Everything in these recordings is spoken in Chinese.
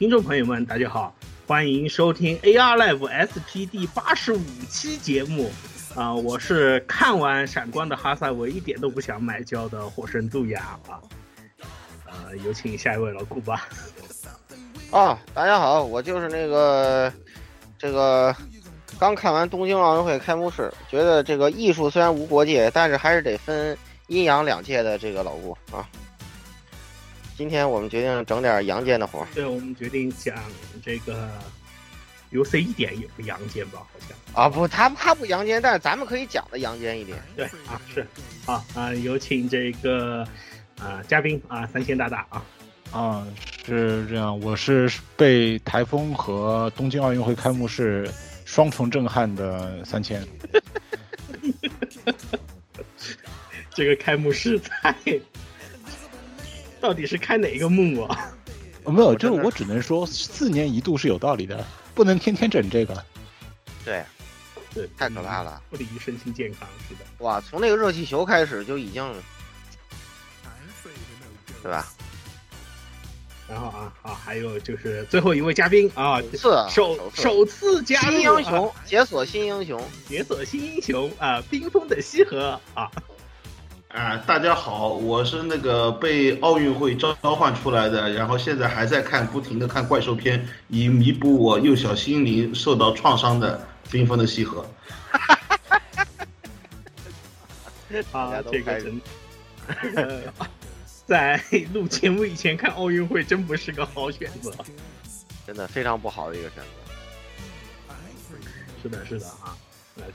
听众朋友们，大家好，欢迎收听 AR Live SP 第八十五期节目。啊，我是看完《闪光的哈萨维》一点都不想买胶的火神杜亚啊。呃，有请下一位老顾吧。啊，大家好，我就是那个这个刚看完东京奥运会开幕式，觉得这个艺术虽然无国界，但是还是得分阴阳两界的这个老顾啊。今天我们决定整点阳间的活。对，我们决定讲这个 UC 一点也不阳间吧，好像。啊不，他他不阳间，但是咱们可以讲的阳间一点。对啊，是，好啊，有请这个啊嘉宾啊三千大大啊。啊，是这样，我是被台风和东京奥运会开幕式双重震撼的三千。这个开幕式太，到底是开哪一个幕啊？哦、没有，这我只能说四年一度是有道理的，不能天天整这个。对，对，太可怕了，不利于身心健康，是的。哇，从那个热气球开始就已经，对吧？然后啊啊，还有就是最后一位嘉宾啊，是首首次加入新英雄，解锁新英雄，解锁新英雄啊，冰封的西河啊。啊，大家好，我是那个被奥运会召唤出来的，然后现在还在看，不停的看怪兽片，以弥补我幼小心灵受到创伤的冰封的西河。啊，这个真，呃，在录节目以前看奥运会真不是个好选择，真的非常不好的一个选择。是的，是的啊，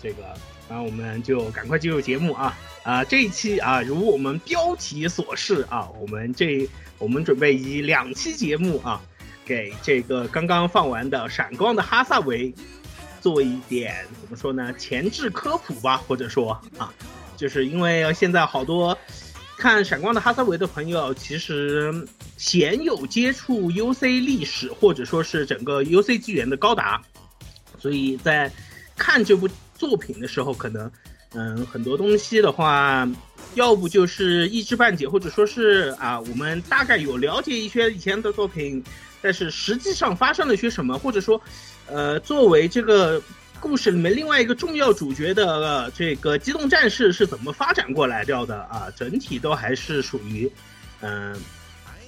这个，然后我们就赶快进入节目啊啊，这一期啊，如我们标题所示啊，我们这我们准备以两期节目啊，给这个刚刚放完的《闪光的哈萨维》做一点怎么说呢，前置科普吧，或者说啊。就是因为现在好多看《闪光的哈萨维》的朋友，其实鲜有接触 UC 历史，或者说是整个 UC 纪元的高达，所以在看这部作品的时候，可能嗯很多东西的话，要不就是一知半解，或者说是啊我们大概有了解一些以前的作品，但是实际上发生了些什么，或者说呃作为这个。故事里面另外一个重要主角的、这个机动战士是怎么发展过来掉的啊？整体都还是属于嗯、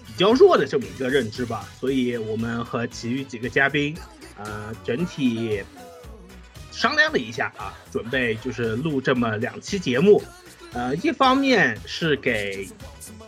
比较弱的这么一个认知吧。所以我们和其余几个嘉宾呃整体商量了一下啊，准备就是录这么两期节目。呃，一方面是给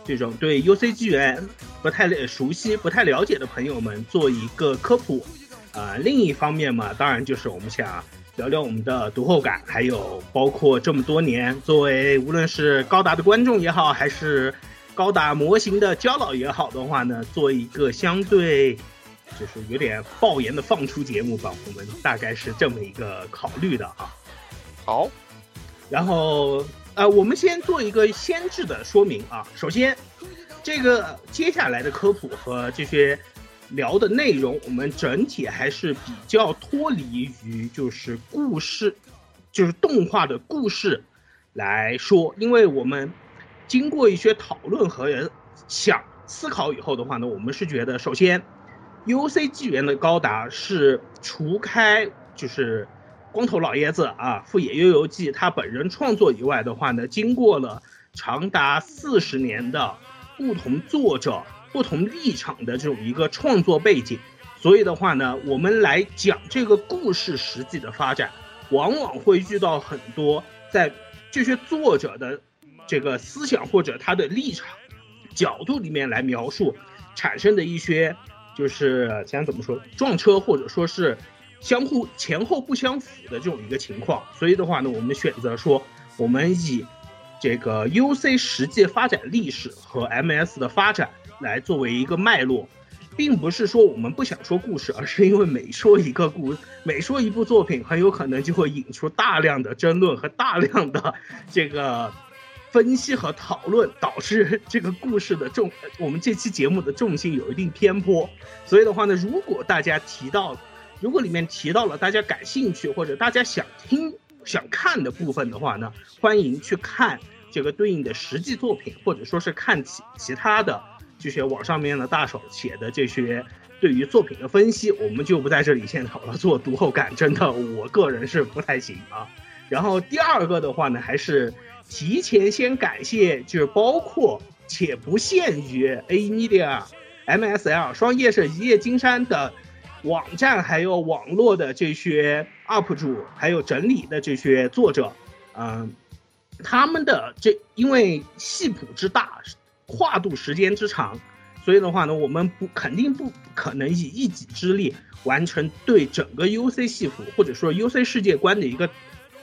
这种对 UC 纪元不太熟悉、不太了解的朋友们做一个科普。啊、呃，另一方面嘛，当然就是我们想聊聊我们的读后感，还有包括这么多年作为无论是高达的观众也好，还是高达模型的胶老也好的话呢，做一个相对就是有点爆言的放出节目吧，我们大概是这么一个考虑的啊。好，然后呃，我们先做一个先制的说明啊，首先这个接下来的科普和这些。聊的内容，我们整体还是比较脱离于就是故事，就是动画的故事来说，因为我们经过一些讨论和想思考以后的话呢，我们是觉得，首先，UC 纪元的高达是除开就是光头老爷子啊，富野悠游记他本人创作以外的话呢，经过了长达四十年的不同作者、不同立场的这种一个创作背景，所以的话呢，我们来讲这个故事实际的发展，往往会遇到很多在这些作者的这个思想或者他的立场角度里面来描述产生的一些就是想怎么说撞车或者说是相互前后不相符的这种一个情况，所以的话呢，我们选择说我们以这个 UC 实际发展历史和 MS 的发展来作为一个脉络。并不是说我们不想说故事，而是因为每说一个故，每说一部作品，很有可能就会引出大量的争论和大量的这个分析和讨论，导致这个故事的重，我们这期节目的重心有一定偏颇。所以的话呢，如果大家提到，如果里面提到了大家感兴趣或者大家想听、想看的部分的话呢，欢迎去看这个对应的实际作品，或者说是看其其他的。这些网上面的大手写的这些对于作品的分析，我们就不在这里现场了。做读后感，真的我个人是不太行啊。然后第二个的话呢，还是提前先感谢，就是包括且不限于 A Media、MSL 双叶社、一叶金山的网站，还有网络的这些 UP 主，还有整理的这些作者，嗯，他们的这因为系谱之大。跨度时间之长，所以的话呢，我们不肯定不可能以一己之力完成对整个 UC 系谱或者说 UC 世界观的一个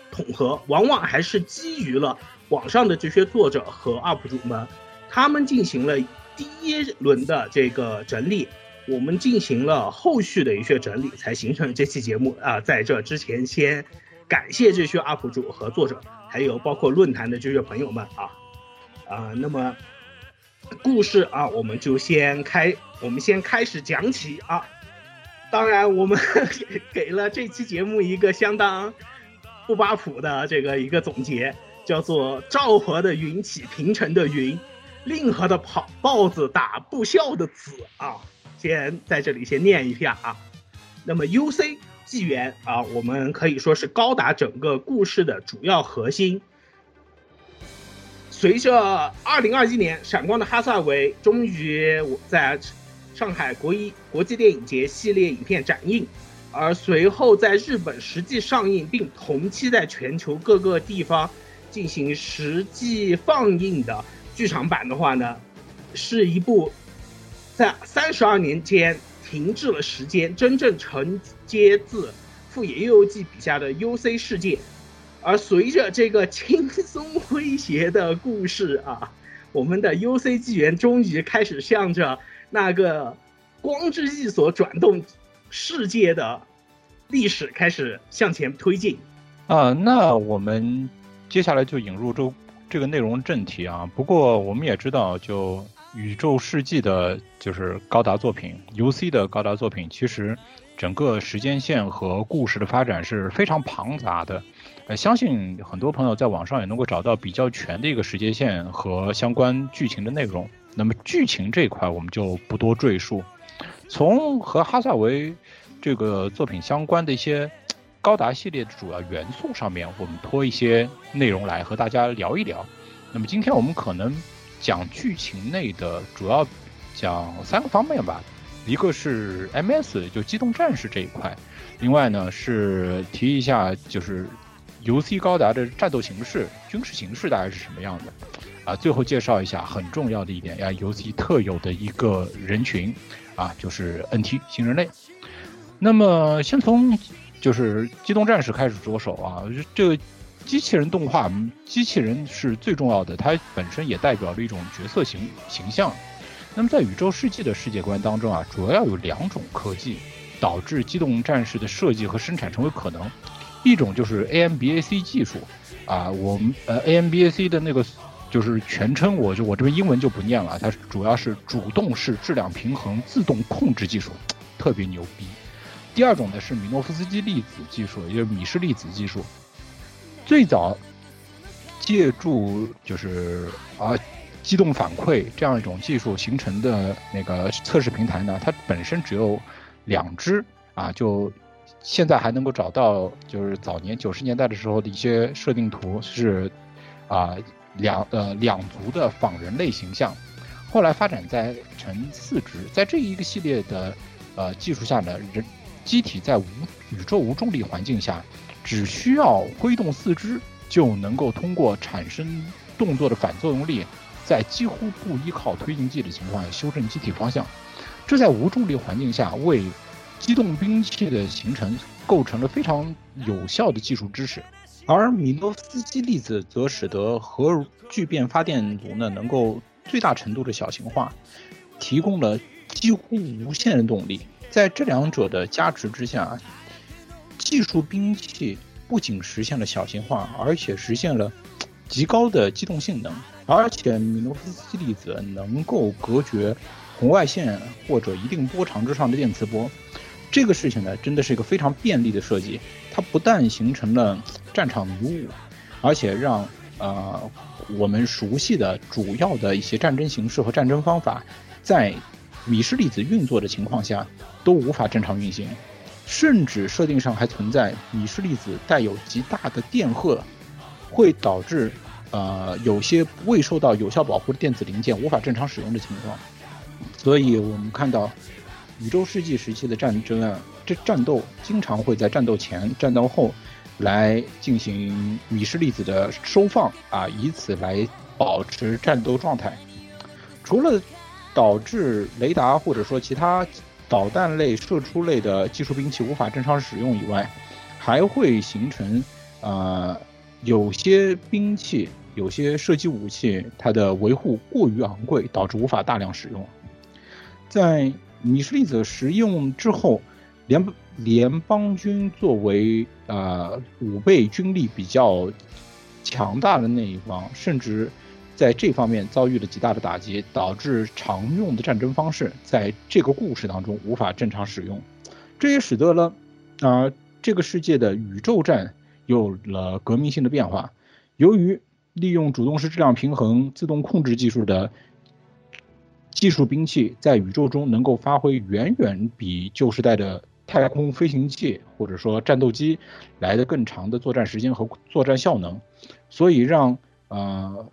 统合，往往还是基于了网上的这些作者和 UP 主们，他们进行了第一轮的这个整理，我们进行了后续的一些整理，才形成这期节目啊。在这之前，先感谢这些 UP 主和作者，还有包括论坛的这些朋友们啊啊，那么。故事啊，我们就先开，我们先开始讲起啊。当然，我们 给了这期节目一个相当不巴普的这个一个总结，叫做“赵和的云起平城的云，令和的跑豹子打不孝的子”啊。先在这里先念一下啊。那么 U C 纪元啊，我们可以说是高达整个故事的主要核心。随着二零二一年《闪光的哈萨维》终于在上海国一国际电影节系列影片展映，而随后在日本实际上映，并同期在全球各个地方进行实际放映的剧场版的话呢，是一部在三十二年间停滞了时间，真正承接自富野悠悠记笔下的 UC 世界。而随着这个轻松诙谐的故事啊，我们的 U C 纪元终于开始向着那个光之翼所转动世界的历史开始向前推进啊。那我们接下来就引入这这个内容正题啊。不过我们也知道，就宇宙世纪的，就是高达作品 U C 的高达作品，其实整个时间线和故事的发展是非常庞杂的。呃，相信很多朋友在网上也能够找到比较全的一个时间线和相关剧情的内容。那么剧情这一块我们就不多赘述。从和哈萨维这个作品相关的一些高达系列的主要元素上面，我们拖一些内容来和大家聊一聊。那么今天我们可能讲剧情内的主要讲三个方面吧，一个是 MS 就机动战士这一块，另外呢是提一下就是。游 C 高达的战斗形式、军事形式大概是什么样的？啊，最后介绍一下很重要的一点呀，游 C 特有的一个人群，啊，就是 NT 新人类。那么先从就是机动战士开始着手啊，这个机器人动画，机器人是最重要的，它本身也代表了一种角色形形象。那么在宇宙世纪的世界观当中啊，主要有两种科技导致机动战士的设计和生产成为可能。一种就是 AMBAC 技术，啊，我们呃 AMBAC 的那个就是全称，我就我这边英文就不念了，它主要是主动式质量平衡自动控制技术，特别牛逼。第二种呢是米诺夫斯基粒子技术，也就是米氏粒子技术，最早借助就是啊机动反馈这样一种技术形成的那个测试平台呢，它本身只有两只啊，就现在还能够找到，就是早年九十年代的时候的一些设定图是啊两呃两足的仿人类形象，后来发展在成四只，在这一个系列的呃技术下呢，人机体在无宇宙无重力环境下，只需要挥动四肢就能够通过产生动作的反作用力。在几乎不依靠推进剂的情况下修正机体方向，这在无重力环境下为机动兵器的形成构成了非常有效的技术支持。而米诺斯基粒子则使得核聚变发电炉呢能够最大程度的小型化，提供了几乎无限的动力。在这两者的加持之下，技术兵器不仅实现了小型化，而且实现了极高的机动性能。而且米诺夫斯基粒子能够隔绝红外线或者一定波长之上的电磁波，这个事情呢，真的是一个非常便利的设计。它不但形成了战场迷雾，而且让呃我们熟悉的主要的一些战争形式和战争方法，在米氏粒子运作的情况下都无法正常运行，甚至设定上还存在米氏粒子带有极大的电荷，会导致。呃，有些未受到有效保护的电子零件无法正常使用的情况，所以我们看到宇宙世纪时期的战争啊，这战斗经常会在战斗前、战斗后来进行米氏粒子的收放啊，以此来保持战斗状态。除了导致雷达或者说其他导弹类、射出类的技术兵器无法正常使用以外，还会形成呃。有些兵器、有些射击武器，它的维护过于昂贵，导致无法大量使用。在米氏粒子实用之后，联联邦军作为呃五倍军力比较强大的那一方，甚至在这方面遭遇了极大的打击，导致常用的战争方式在这个故事当中无法正常使用。这也使得了啊这个世界的宇宙战。有了革命性的变化。由于利用主动式质量平衡自动控制技术的技术兵器，在宇宙中能够发挥远远比旧时代的太空飞行器或者说战斗机来的更长的作战时间和作战效能，所以让呃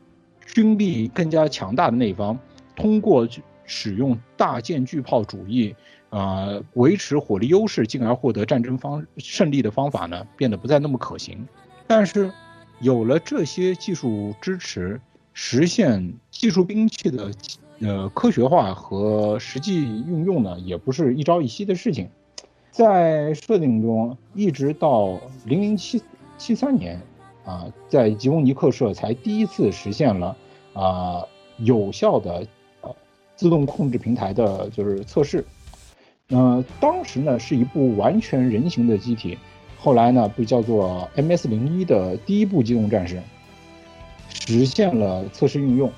军力更加强大的那一方通过使用大舰巨炮主义。呃，维持火力优势，进而获得战争方胜利的方法呢，变得不再那么可行。但是，有了这些技术支持，实现技术兵器的呃科学化和实际运用呢，也不是一朝一夕的事情。在设定中，一直到零零七七三年啊，在吉翁尼克社才第一次实现了啊有效的呃自动控制平台的就是测试。呃，当时呢是一部完全人形的机体，后来呢被叫做 MS 零一的第一部机动战士，实现了测试运用，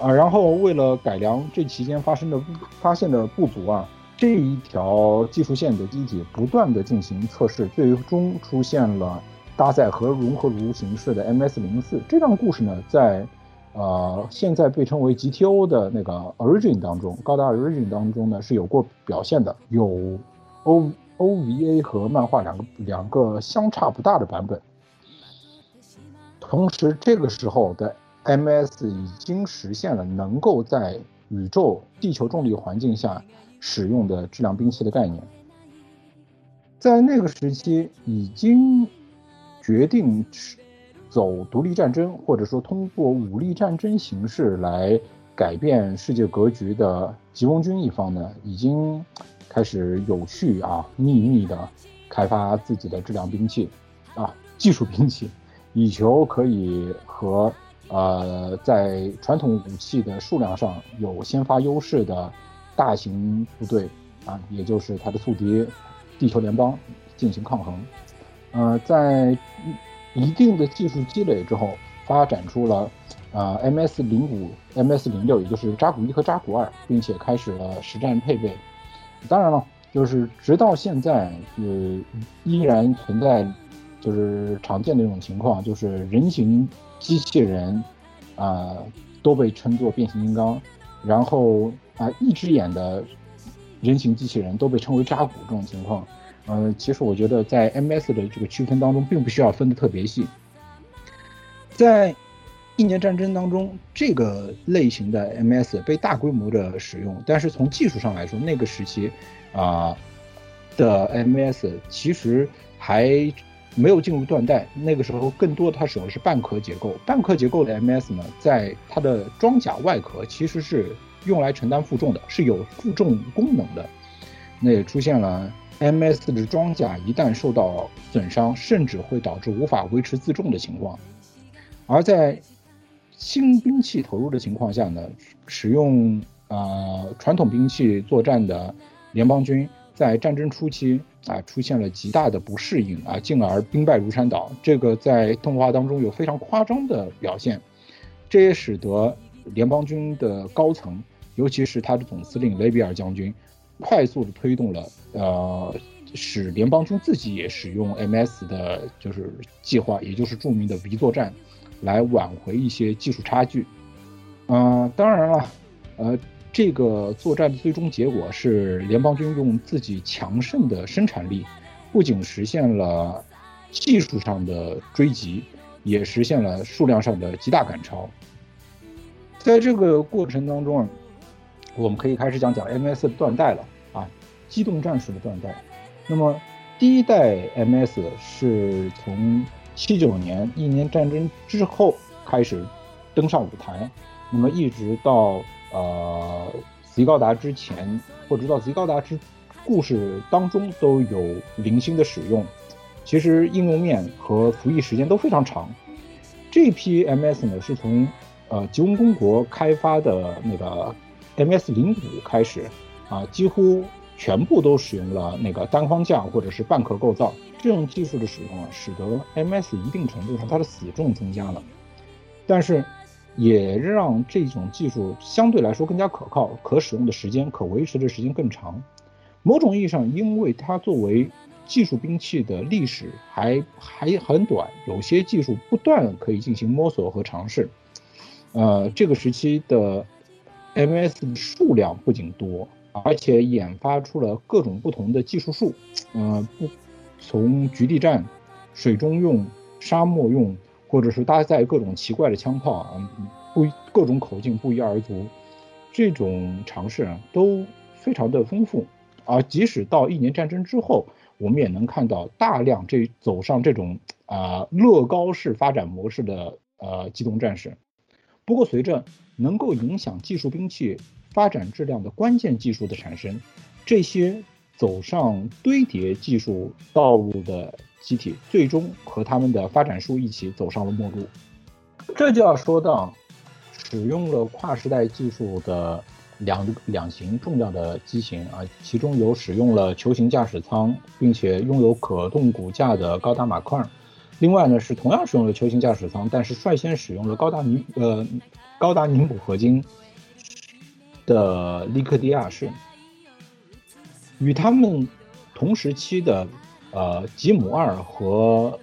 啊，然后为了改良这期间发生的发现的不足啊，这一条技术线的机体不断的进行测试，最终出现了搭载和融合炉形式的 MS 零四。这段故事呢在。呃，现在被称为 GTO 的那个 Origin 当中，高达 Origin 当中呢是有过表现的，有 O OVA 和漫画两个两个相差不大的版本。同时，这个时候的 MS 已经实现了能够在宇宙地球重力环境下使用的质量兵器的概念，在那个时期已经决定。走独立战争，或者说通过武力战争形式来改变世界格局的吉翁军一方呢，已经开始有序啊秘密的开发自己的质量兵器啊技术兵器，以求可以和呃在传统武器的数量上有先发优势的大型部队啊，也就是他的宿敌地球联邦进行抗衡。呃，在。一定的技术积累之后，发展出了，啊，MS 零五、MS 零六，也就是扎古一和扎古二，并且开始了实战配备。当然了，就是直到现在，呃，依然存在，就是常见的一种情况，就是人形机器人，啊，都被称作变形金刚，然后啊一只眼的人形机器人都被称为扎古这种情况。呃，其实我觉得在 MS 的这个区分当中，并不需要分的特别细。在一年战争当中，这个类型的 MS 被大规模的使用，但是从技术上来说，那个时期啊的 MS 其实还没有进入断代，那个时候更多它使用的是半壳结构。半壳结构的 MS 呢，在它的装甲外壳其实是用来承担负重的，是有负重功能的。那也出现了 MS 的装甲一旦受到损伤，甚至会导致无法维持自重的情况。而在新兵器投入的情况下呢，使用呃传统兵器作战的联邦军在战争初期啊出现了极大的不适应啊，进而兵败如山倒。这个在动画当中有非常夸张的表现，这也使得联邦军的高层，尤其是他的总司令雷比尔将军，快速的推动了呃使联邦军自己也使用 MS 的就是计划，也就是著名的 V 作战。来挽回一些技术差距，嗯，当然了，呃，这个作战的最终结果是联邦军用自己强盛的生产力，不仅实现了技术上的追击，也实现了数量上的极大赶超。在这个过程当中啊，我们可以开始讲讲 MS 的断代了啊，机动战士的断代。那么第一代 MS 是从七九年一年战争之后开始登上舞台，那么一直到呃极高达之前，或者到极高达之故事当中都有零星的使用。其实应用面和服役时间都非常长。这批 MS 呢是从呃吉翁公国开发的那个 MS 零五开始啊，几乎全部都使用了那个单框架或者是半壳构造。这种技术的使用啊，使得 MS 一定程度上它的死重增加了，但是也让这种技术相对来说更加可靠，可使用的时间、可维持的时间更长。某种意义上，因为它作为技术兵器的历史还还很短，有些技术不断可以进行摸索和尝试。呃，这个时期的 MS 的数量不仅多，而且研发出了各种不同的技术树。呃，不。从局地战、水中用、沙漠用，或者是搭载各种奇怪的枪炮啊，不各种口径不一而足，这种尝试啊都非常的丰富。而即使到一年战争之后，我们也能看到大量这走上这种啊乐高式发展模式的呃机动战士。不过，随着能够影响技术兵器发展质量的关键技术的产生，这些。走上堆叠技术道路的机体，最终和他们的发展树一起走上了末路。这就要说到使用了跨时代技术的两两型重要的机型啊，其中有使用了球形驾驶舱，并且拥有可动骨架的高达马克。另外呢，是同样使用了球形驾驶舱，但是率先使用了高达尼呃高达尼姆合金的利克迪亚式。与他们同时期的，呃，吉姆二和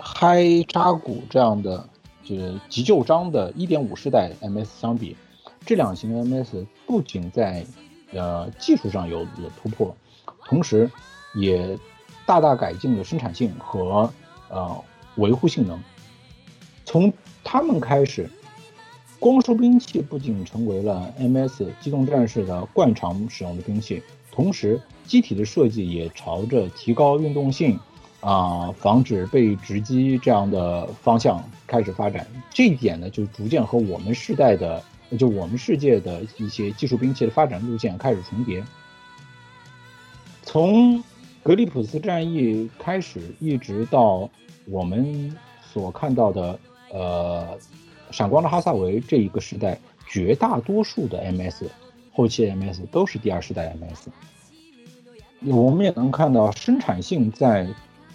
嗨扎古这样的，就是急救章的1.5世代 MS 相比，这两型 MS 不仅在呃技术上有有突破，同时也大大改进了生产性和呃维护性能。从他们开始，光束兵器不仅成为了 MS 机动战士的惯常使用的兵器。同时，机体的设计也朝着提高运动性，啊，防止被直击这样的方向开始发展。这一点呢，就逐渐和我们世代的，就我们世界的一些技术兵器的发展路线开始重叠。从格里普斯战役开始，一直到我们所看到的，呃，闪光的哈萨维这一个时代，绝大多数的 MS。后期 MS 都是第二世代 MS，我们也能看到生产性在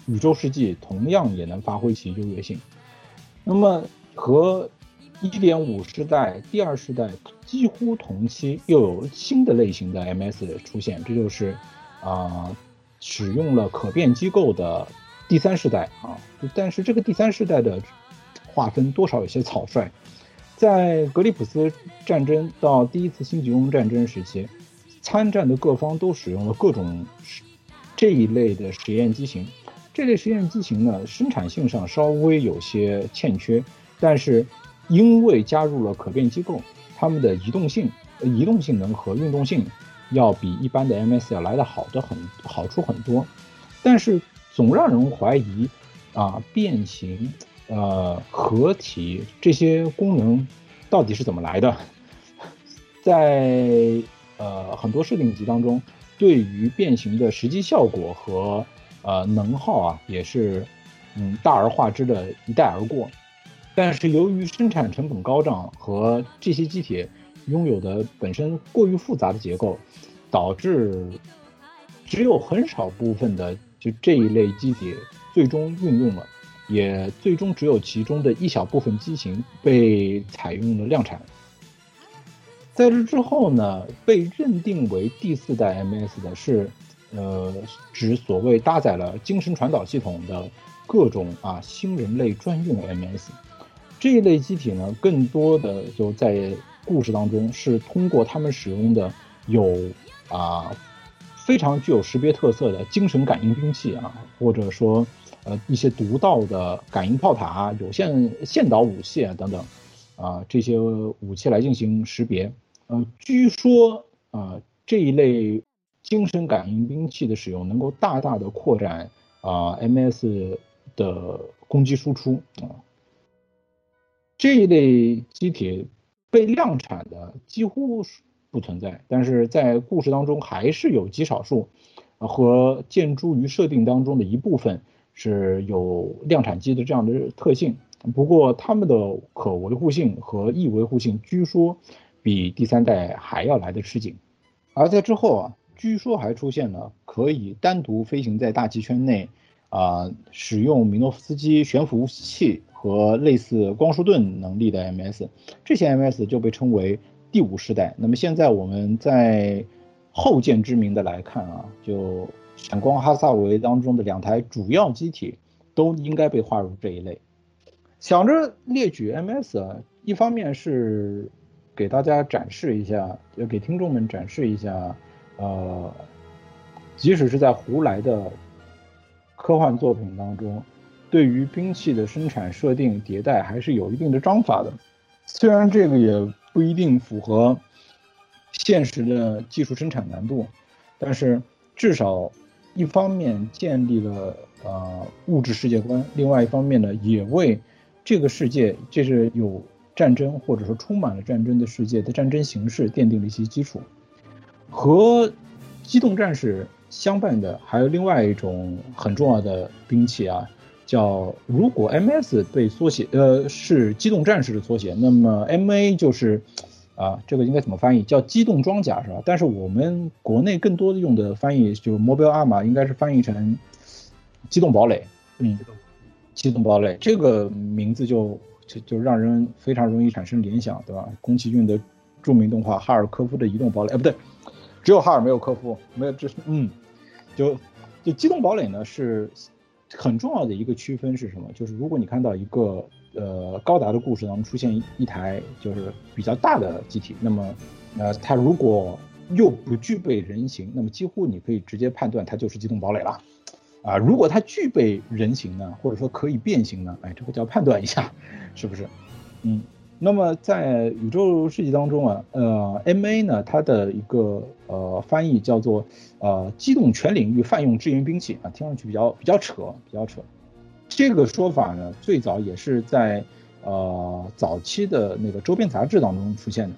宇宙世纪同样也能发挥其优越性。那么和1.5世代、第二世代几乎同期，又有新的类型的 MS 出现，这就是啊使用了可变机构的第三世代啊。但是这个第三世代的划分多少有些草率。在格里普斯战争到第一次新吉翁战争时期，参战的各方都使用了各种这一类的实验机型。这类实验机型呢，生产性上稍微有些欠缺，但是因为加入了可变机构，它们的移动性、移动性能和运动性要比一般的 MS 要来的好的很，好处很多。但是总让人怀疑啊，变形、呃合体这些功能到底是怎么来的？在呃很多设定集当中，对于变形的实际效果和呃，能耗啊，也是，嗯，大而化之的一带而过。但是由于生产成本高涨和这些机体拥有的本身过于复杂的结构，导致只有很少部分的就这一类机体最终运用了，也最终只有其中的一小部分机型被采用了量产。在这之后呢，被认定为第四代 MS 的是。呃，指所谓搭载了精神传导系统的各种啊新人类专用 MS 这一类机体呢，更多的就在故事当中是通过他们使用的有啊非常具有识别特色的精神感应兵器啊，或者说呃一些独到的感应炮塔、有线线导武器啊等等啊这些武器来进行识别。呃，据说啊这一类。精神感应兵器的使用能够大大的扩展啊 MS 的攻击输出啊，这一类机体被量产的几乎不存在，但是在故事当中还是有极少数和建筑于设定当中的一部分是有量产机的这样的特性，不过它们的可维护性和易维护性据说比第三代还要来的吃紧，而在之后啊。据说还出现了可以单独飞行在大气圈内，啊，使用米诺夫斯基悬浮器和类似光束盾能力的 MS，这些 MS 就被称为第五世代。那么现在我们在后见之明的来看啊，就闪光哈萨维当中的两台主要机体都应该被划入这一类。想着列举 MS 啊，一方面是给大家展示一下，要给听众们展示一下。呃，即使是在胡来的科幻作品当中，对于兵器的生产设定迭代还是有一定的章法的。虽然这个也不一定符合现实的技术生产难度，但是至少一方面建立了呃物质世界观，另外一方面呢，也为这个世界，这是有战争或者说充满了战争的世界的战争形式奠定了一些基础。和机动战士相伴的还有另外一种很重要的兵器啊，叫如果 M S 被缩写，呃，是机动战士的缩写，那么 M A 就是，啊，这个应该怎么翻译？叫机动装甲是吧？但是我们国内更多的用的翻译就 Mobile Armor，应该是翻译成机动堡垒。嗯，机动堡垒这个名字就就就让人非常容易产生联想，对吧？宫崎骏的著名动画《哈尔科夫的移动堡垒》，哎，不对。只有哈尔没有科夫，没有这是嗯，就就机动堡垒呢是很重要的一个区分是什么？就是如果你看到一个呃高达的故事当中出现一台就是比较大的机体，那么呃它如果又不具备人形，那么几乎你可以直接判断它就是机动堡垒了啊。如果它具备人形呢，或者说可以变形呢，哎，这个就要判断一下是不是嗯。那么在宇宙世纪当中啊，呃，M A 呢，它的一个呃翻译叫做呃机动全领域泛用支援兵器啊，听上去比较比较扯，比较扯。这个说法呢，最早也是在呃早期的那个周边杂志当中出现的。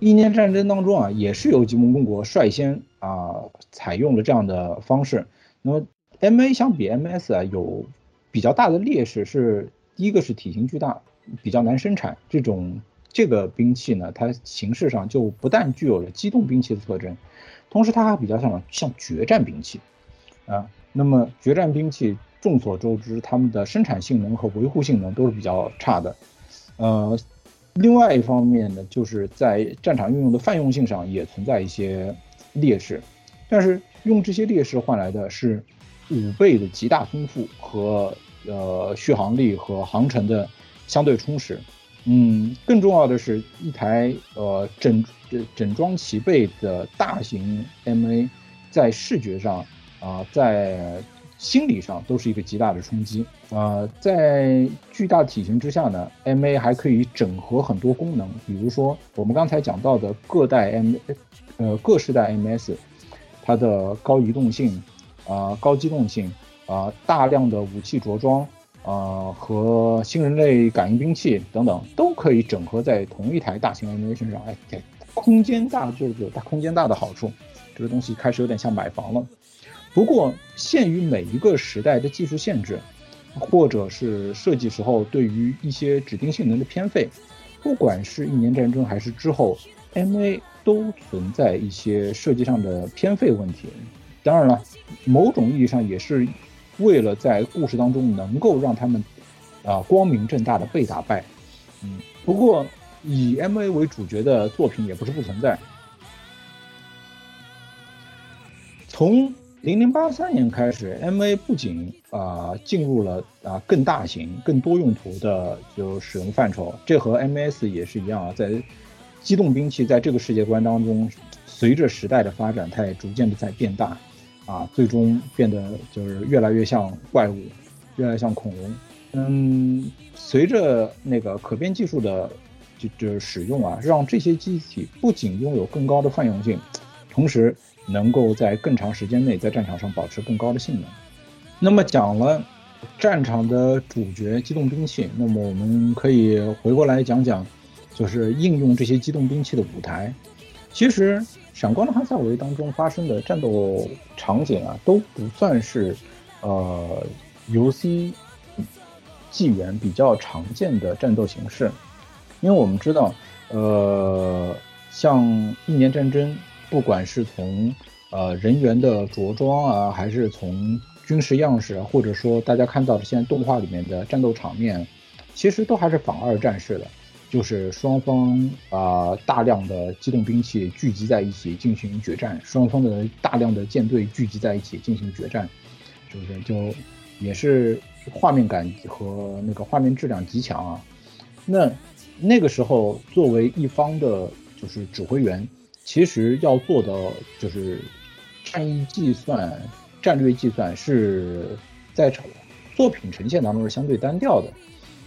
一年战争当中啊，也是由吉蒙公国率先啊采用了这样的方式。那么 M A 相比 M S 啊，有比较大的劣势是。第一个是体型巨大，比较难生产。这种这个兵器呢，它形式上就不但具有了机动兵器的特征，同时它还比较像像决战兵器啊。那么决战兵器众所周知，它们的生产性能和维护性能都是比较差的。呃，另外一方面呢，就是在战场运用的泛用性上也存在一些劣势，但是用这些劣势换来的是五倍的极大丰富和。呃，续航力和航程的相对充实。嗯，更重要的是一台呃整整装齐备的大型 MA，在视觉上啊，在心理上都是一个极大的冲击啊。在巨大体型之下呢，MA 还可以整合很多功能，比如说我们刚才讲到的各代 M，呃各世代 MS，它的高移动性啊、高机动性啊、大量的武器着装。啊，和新人类感应兵器等等都可以整合在同一台大型 MA 身上。哎，空间大就是有大空间大的好处。这个东西开始有点像买房了。不过，限于每一个时代的技术限制，或者是设计时候对于一些指定性能的偏废，不管是一年战争还是之后，MA 都存在一些设计上的偏废问题。当然了，某种意义上也是。为了在故事当中能够让他们啊光明正大的被打败，嗯，不过以 M A 为主角的作品也不是不存在。从零零八三年开始，M A 不仅啊进入了啊更大型、更多用途的就使用范畴，这和 M S 也是一样啊，在机动兵器在这个世界观当中，随着时代的发展，它也逐渐的在变大。啊，最终变得就是越来越像怪物，越来越像恐龙。嗯，随着那个可变技术的就就使用啊，让这些机体不仅拥有更高的泛用性，同时能够在更长时间内在战场上保持更高的性能。那么讲了战场的主角机动兵器，那么我们可以回过来讲讲，就是应用这些机动兵器的舞台。其实。闪光的哈萨维当中发生的战斗场景啊，都不算是，呃，游戏纪元比较常见的战斗形式，因为我们知道，呃，像一年战争，不管是从呃人员的着装啊，还是从军事样式，或者说大家看到的现在动画里面的战斗场面，其实都还是仿二战式的。就是双方啊大量的机动兵器聚集在一起进行决战，双方的大量的舰队聚集在一起进行决战，是不是就也是画面感和那个画面质量极强啊？那那个时候作为一方的就是指挥员，其实要做的就是战役计算、战略计算是在作品呈现当中是相对单调的，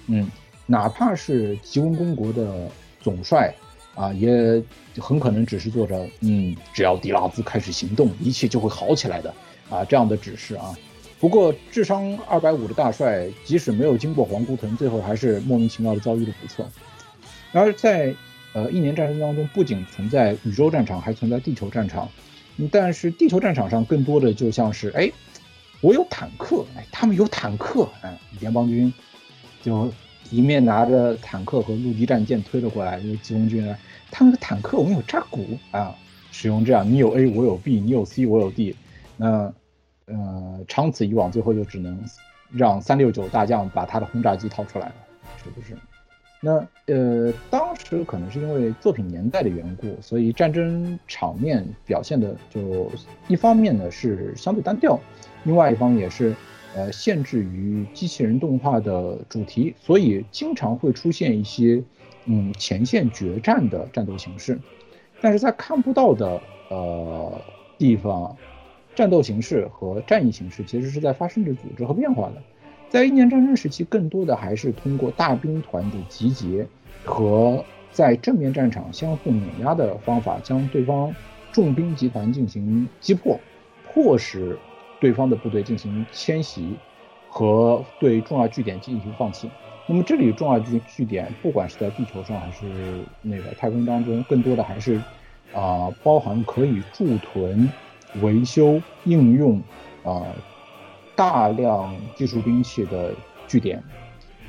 嗯。哪怕是吉翁公国的总帅啊，也很可能只是做着嗯，只要迪拉兹开始行动，一切就会好起来的啊这样的指示啊。不过智商二百五的大帅，即使没有经过皇姑屯，最后还是莫名其妙的遭遇了不测。然而在呃一年战争当中，不仅存在宇宙战场，还存在地球战场。但是地球战场上更多的就像是哎，我有坦克，哎，他们有坦克，哎，联邦军就。一面拿着坦克和陆基战舰推了过来，因为吉翁军啊，他们的坦克我们有扎古啊，使用这样，你有 A 我有 B，你有 C 我有 D，那呃长此以往，最后就只能让三六九大将把他的轰炸机掏出来了，是不是？那呃当时可能是因为作品年代的缘故，所以战争场面表现的就一方面呢是相对单调，另外一方也是。呃，限制于机器人动画的主题，所以经常会出现一些，嗯，前线决战的战斗形式。但是在看不到的呃地方，战斗形式和战役形式其实是在发生着组织和变化的。在一年战争时期，更多的还是通过大兵团的集结和在正面战场相互碾压的方法，将对方重兵集团进行击破，迫使。对方的部队进行迁徙和对重要据点进行放弃。那么这里重要据据点，不管是在地球上还是那个太空当中，更多的还是啊包含可以驻屯、维修、应用啊大量技术兵器的据点。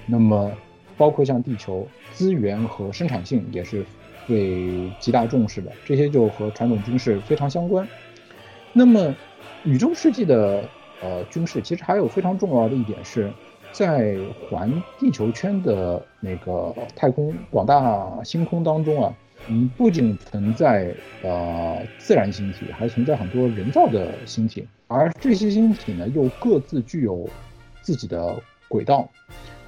那么包括像地球资源和生产性也是被极大重视的，这些就和传统军事非常相关。那么。宇宙世纪的呃军事其实还有非常重要的一点是，在环地球圈的那个太空广大星空当中啊，嗯，不仅存在呃自然星体，还存在很多人造的星体，而这些星体呢又各自具有自己的轨道，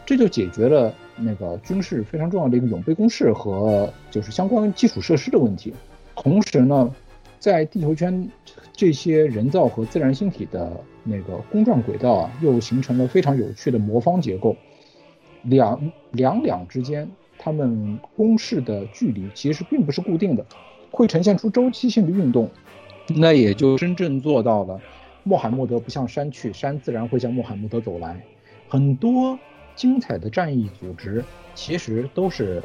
这就解决了那个军事非常重要的一个永备公式和就是相关基础设施的问题。同时呢，在地球圈这些人造和自然星体的那个公转轨道啊，又形成了非常有趣的魔方结构。两两两之间，它们公式的距离其实并不是固定的，会呈现出周期性的运动。那也就真正做到了，穆罕默德不向山去，山自然会向穆罕默德走来。很多精彩的战役组织其实都是，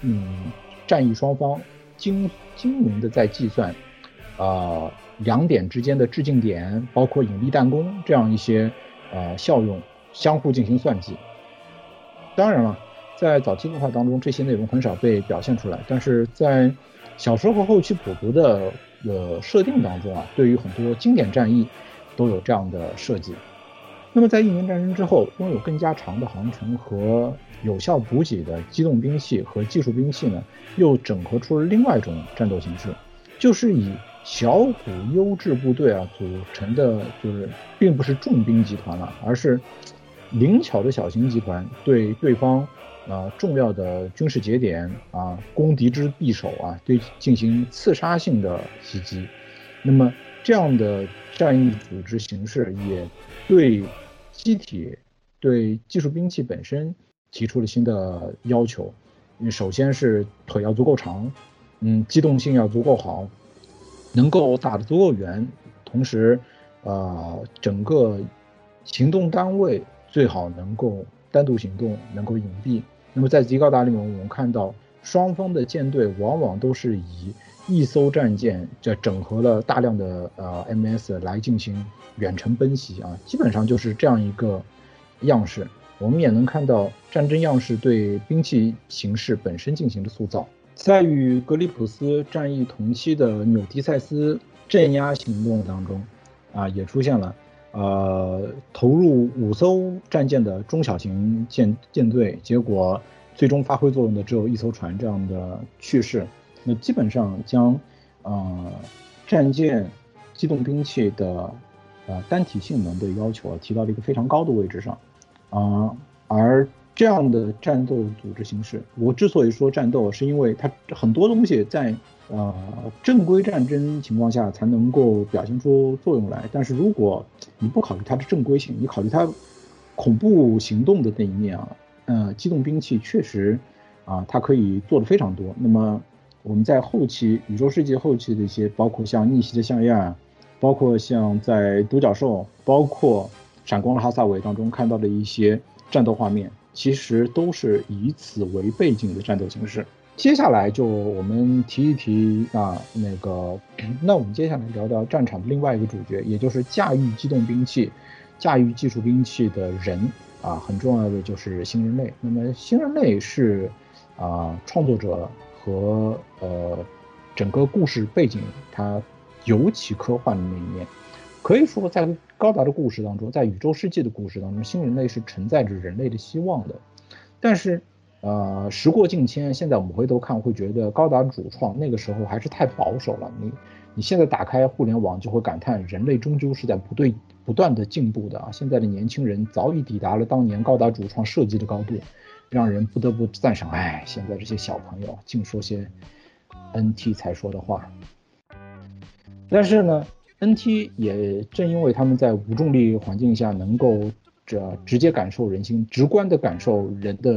嗯，战役双方精精明的在计算，啊，两点之间的致敬点，包括引力弹弓这样一些呃效用，相互进行算计。当然了，在早期动画当中，这些内容很少被表现出来，但是在小说和后期补足的。呃设定当中啊，对于很多经典战役都有这样的设计。那么在一年战争之后，拥有更加长的航程和有效补给的机动兵器和技术兵器呢，又整合出了另外一种战斗形式，就是以小股优质部队啊组成的，就是并不是重兵集团了，而是灵巧的小型集团对对方。啊，重要的军事节点啊，攻敌之匕首啊，对进行刺杀性的袭击。那么这样的战役组织形式也对机体、对技术兵器本身提出了新的要求。首先是腿要足够长，嗯，机动性要足够好，能够打得足够远，同时，呃，整个行动单位最好能够。单独行动能够隐蔽。那么在极高达里面，我们看到双方的舰队往往都是以一艘战舰这整合了大量的呃 MS 来进行远程奔袭啊，基本上就是这样一个样式。我们也能看到战争样式对兵器形式本身进行的塑造。在与格里普斯战役同期的纽迪塞斯镇压行动当中，啊，也出现了。呃，投入五艘战舰的中小型舰舰队，结果最终发挥作用的只有一艘船这样的趣事，那基本上将呃战舰机动兵器的呃单体性能的要求啊提到了一个非常高的位置上啊，而这样的战斗组织形式，我之所以说战斗，是因为它很多东西在。呃，正规战争情况下才能够表现出作用来。但是如果你不考虑它的正规性，你考虑它恐怖行动的那一面啊，呃，机动兵器确实啊，它可以做的非常多。那么我们在后期宇宙世纪后期的一些，包括像逆袭的像样，包括像在独角兽，包括闪光的哈萨韦当中看到的一些战斗画面，其实都是以此为背景的战斗形式。接下来就我们提一提啊，那个，那我们接下来聊聊战场的另外一个主角，也就是驾驭机动兵器、驾驭技术兵器的人啊，很重要的就是新人类。那么新人类是啊，创作者和呃整个故事背景它尤其科幻的那一面，可以说在高达的故事当中，在宇宙世界的故事当中，新人类是承载着人类的希望的，但是。呃，时过境迁，现在我们回头看，会觉得高达主创那个时候还是太保守了。你，你现在打开互联网，就会感叹人类终究是在不对不断的进步的啊！现在的年轻人早已抵达了当年高达主创设计的高度，让人不得不赞赏。哎，现在这些小朋友净说些 NT 才说的话。但是呢，NT 也正因为他们在无重力环境下能够。这直接感受人心，直观的感受人的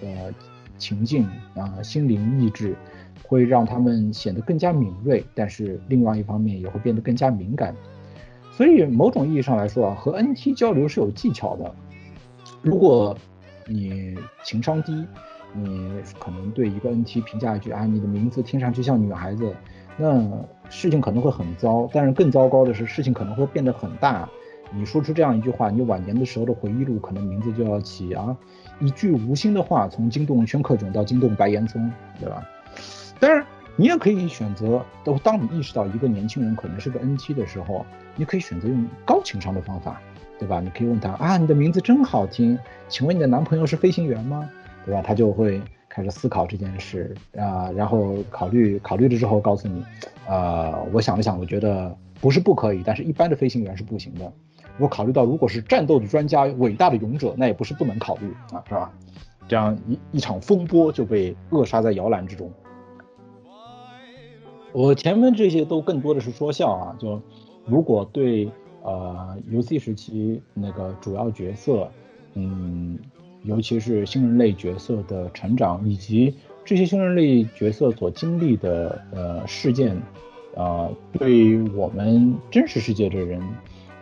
呃情境啊，心灵意志，会让他们显得更加敏锐。但是另外一方面也会变得更加敏感。所以某种意义上来说啊，和 NT 交流是有技巧的。如果你情商低，你可能对一个 NT 评价一句啊，你的名字听上去像女孩子，那事情可能会很糟。但是更糟糕的是，事情可能会变得很大。你说出这样一句话，你晚年的时候的回忆录可能名字就要起啊，一句无心的话，从惊动宣克囧到惊动白岩松，对吧？当然，你也可以选择，都当你意识到一个年轻人可能是个 NT 的时候，你可以选择用高情商的方法，对吧？你可以问他啊，你的名字真好听，请问你的男朋友是飞行员吗？对吧？他就会开始思考这件事啊，然后考虑考虑了之后告诉你，呃，我想了想，我觉得不是不可以，但是一般的飞行员是不行的。我考虑到如果是战斗的专家、伟大的勇者，那也不是不能考虑啊，是吧？这样一一场风波就被扼杀在摇篮之中。我前面这些都更多的是说笑啊，就如果对呃游戏时期那个主要角色，嗯，尤其是新人类角色的成长，以及这些新人类角色所经历的呃事件，啊，对我们真实世界的人，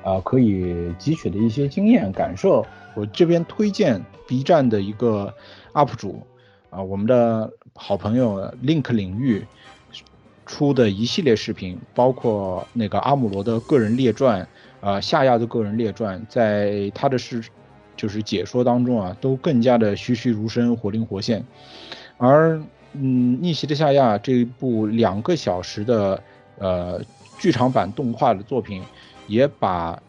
啊，可以汲取的一些经验感受，我这边推荐 B 站的一个 UP 主，啊，我们的好朋友 Link 领域。出的一系列视频，包括那个阿姆罗的个人列传，啊，夏亚的个人列传，在他的是就是解说当中啊，都更加的栩栩如生，活灵活现。而嗯，逆袭的夏亚这一部两个小时的呃剧场版动画的作品，也把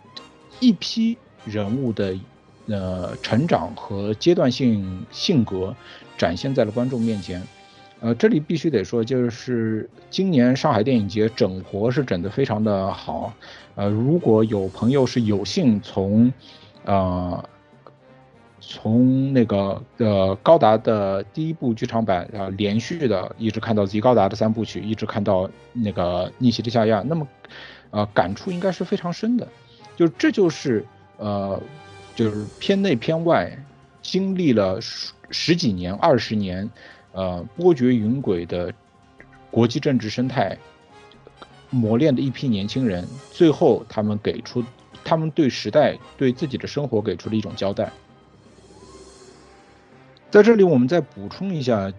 一批人物的呃成长和阶段性性格展现在了观众面前。呃，这里必须得说，就是今年上海电影节整活是整得非常的好。呃，如果有朋友是有幸从，呃，从那个呃高达的第一部剧场版啊连续的一直看到极高达的三部曲，一直看到那个逆袭的夏亚，那么，呃，感触应该是非常深的。就这就是呃，就是偏内偏外，经历了十十几年、二十年。呃，波谲云诡的国际政治生态，磨练的一批年轻人，最后他们给出，他们对时代、对自己的生活给出了一种交代。在这里，我们再补充一下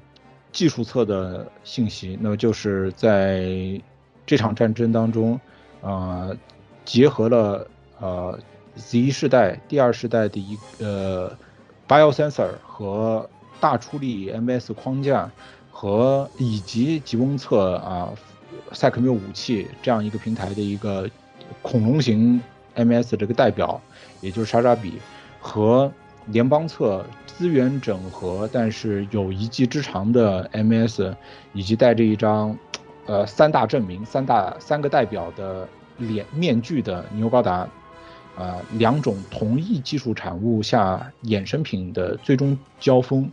技术侧的信息，那么就是在这场战争当中，呃，结合了呃 Z 世代、第二世代的一呃 Biosensor 和。大出力 MS 框架和以及吉翁测啊赛克缪武器这样一个平台的一个恐龙型 MS 这个代表，也就是莎莎比和联邦测资源整合，但是有一技之长的 MS，以及带着一张呃三大证明、三大三个代表的脸面具的牛高达，啊两种同一技术产物下衍生品的最终交锋。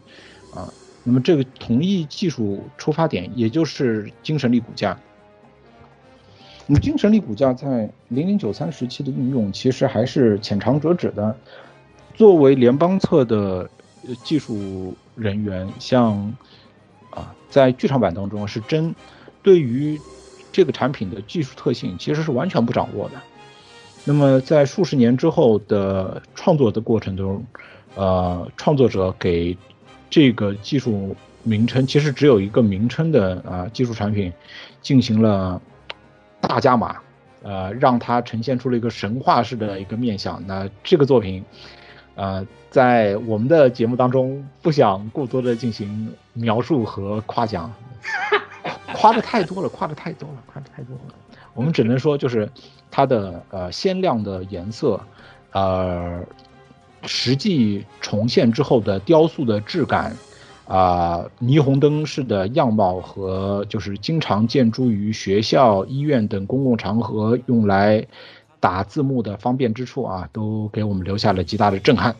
啊，那么这个同一技术出发点，也就是精神力骨架。那么精神力骨架在零零九三时期的应用，其实还是浅尝辄止的。作为联邦侧的技术人员，像啊，在剧场版当中是真对于这个产品的技术特性，其实是完全不掌握的。那么在数十年之后的创作的过程中，呃，创作者给这个技术名称其实只有一个名称的啊，技术产品进行了大加码，呃，让它呈现出了一个神话式的一个面相。那这个作品，呃，在我们的节目当中不想过多的进行描述和夸奖，夸的太多了，夸的太多了，夸的太多了。我们只能说就是它的呃鲜亮的颜色，呃。实际重现之后的雕塑的质感，啊，霓虹灯式的样貌和就是经常见诸于学校、医院等公共场合用来打字幕的方便之处啊，都给我们留下了极大的震撼，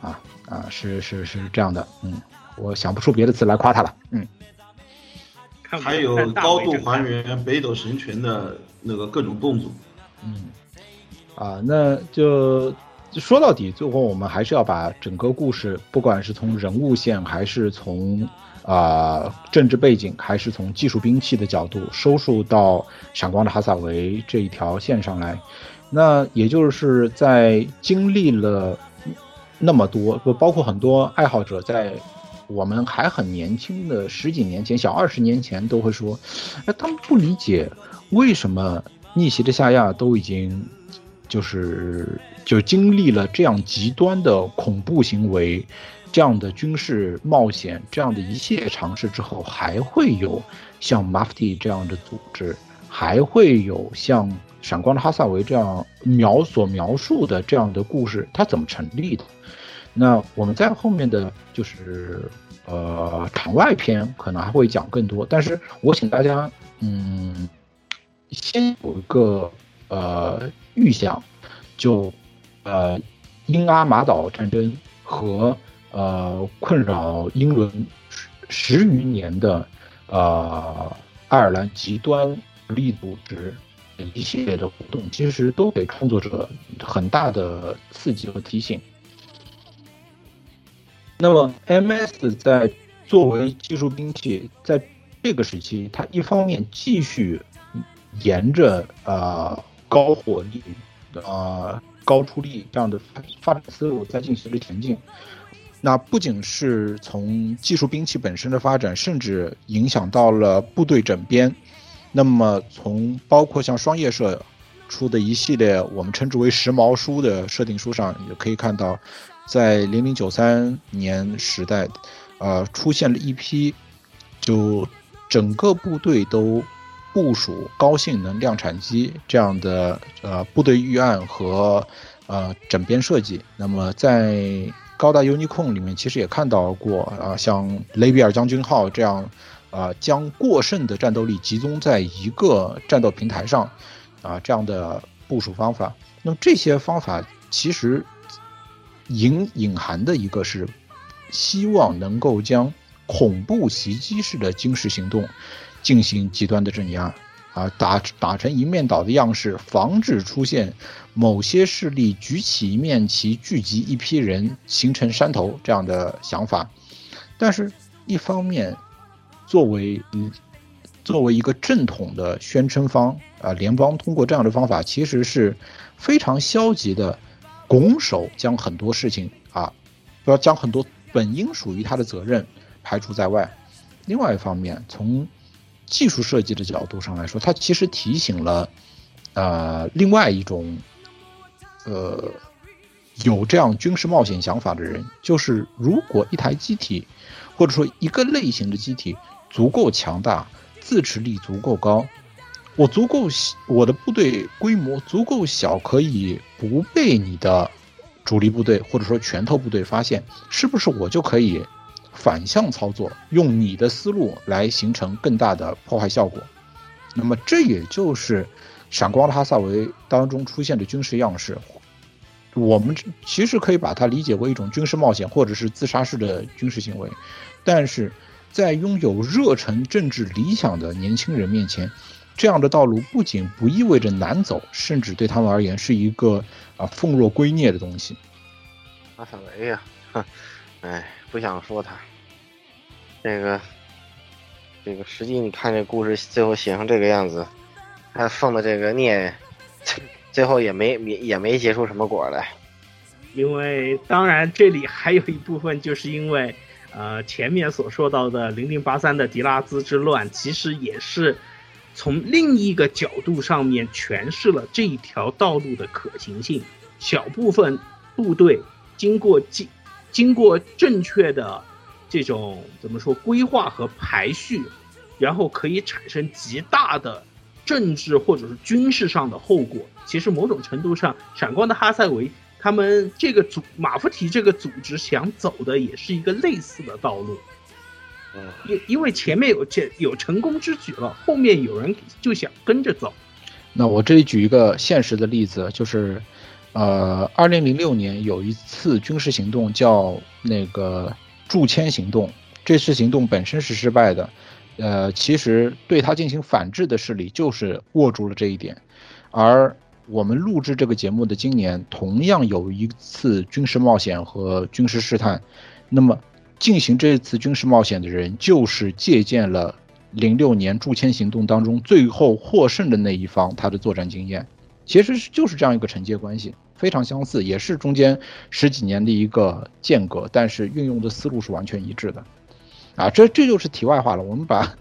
啊啊，是是是这样的，嗯，我想不出别的词来夸他了，嗯。还有高度还原北斗神拳的那个各种动作，嗯，啊，那就。说到底，最后我们还是要把整个故事，不管是从人物线，还是从啊政治背景，还是从技术兵器的角度，收束到闪光的哈萨维这一条线上来。那也就是在经历了那么多，不包括很多爱好者，在我们还很年轻的十几年前，小二十年前都会说，哎，他们不理解为什么逆袭的夏亚都已经就是。就经历了这样极端的恐怖行为，这样的军事冒险，这样的一系列尝试之后，还会有像 Mafti 这样的组织，还会有像闪光的哈萨维这样描所描述的这样的故事，它怎么成立的？那我们在后面的就是呃场外篇可能还会讲更多，但是我请大家嗯先有一个呃预想，就。呃英阿马岛战争和呃困扰英伦十余年的呃爱尔兰极端力组织一系列的活动，其实都给创作者很大的刺激和提醒。那么，MS 在作为技术兵器，在这个时期，它一方面继续沿着呃高火力、呃高出力这样的发发展思路在进行着前进。那不仅是从技术兵器本身的发展，甚至影响到了部队整编。那么，从包括像双叶社出的一系列我们称之为“时髦书”的设定书上，也可以看到。在零零九三年时代，呃，出现了一批，就整个部队都部署高性能量产机这样的呃部队预案和呃整编设计。那么在高达 UNICON 里面，其实也看到过啊，像雷比尔将军号这样，啊，将过剩的战斗力集中在一个战斗平台上，啊，这样的部署方法。那么这些方法其实。隐隐含的一个是，希望能够将恐怖袭击式的军事行动进行极端的镇压，啊，打打成一面倒的样式，防止出现某些势力举起一面旗，聚集一批人形成山头这样的想法。但是，一方面，作为嗯作为一个正统的宣称方，啊，联邦通过这样的方法，其实是非常消极的。拱手将很多事情啊，不要将很多本应属于他的责任排除在外。另外一方面，从技术设计的角度上来说，它其实提醒了呃另外一种呃有这样军事冒险想法的人，就是如果一台机体或者说一个类型的机体足够强大，自持力足够高。我足够小，我的部队规模足够小，可以不被你的主力部队或者说拳头部队发现，是不是我就可以反向操作，用你的思路来形成更大的破坏效果？那么这也就是《闪光的哈萨维》当中出现的军事样式。我们其实可以把它理解为一种军事冒险或者是自杀式的军事行为，但是在拥有热忱、政治理想的年轻人面前。这样的道路不仅不意味着难走，甚至对他们而言是一个啊奉若圭臬的东西。阿萨维呀，哼，哎，不想说他。这个，这个实际你看这故事最后写成这个样子，他奉的这个孽，最后也没也也没结出什么果来。因为当然这里还有一部分，就是因为呃前面所说到的零零八三的迪拉兹之乱，其实也是。从另一个角度上面诠释了这一条道路的可行性。小部分部队经过经经过正确的这种怎么说规划和排序，然后可以产生极大的政治或者是军事上的后果。其实某种程度上，闪光的哈塞维他们这个组马夫提这个组织想走的也是一个类似的道路。因因为前面有这有成功之举了，后面有人就想跟着走。那我这里举一个现实的例子，就是，呃，二零零六年有一次军事行动叫那个驻签行动，这次行动本身是失败的，呃，其实对他进行反制的势力就是握住了这一点。而我们录制这个节目的今年，同样有一次军事冒险和军事试探，那么。进行这次军事冒险的人，就是借鉴了零六年驻签行动当中最后获胜的那一方，他的作战经验，其实是就是这样一个承接关系，非常相似，也是中间十几年的一个间隔，但是运用的思路是完全一致的，啊，这这就是题外话了。我们把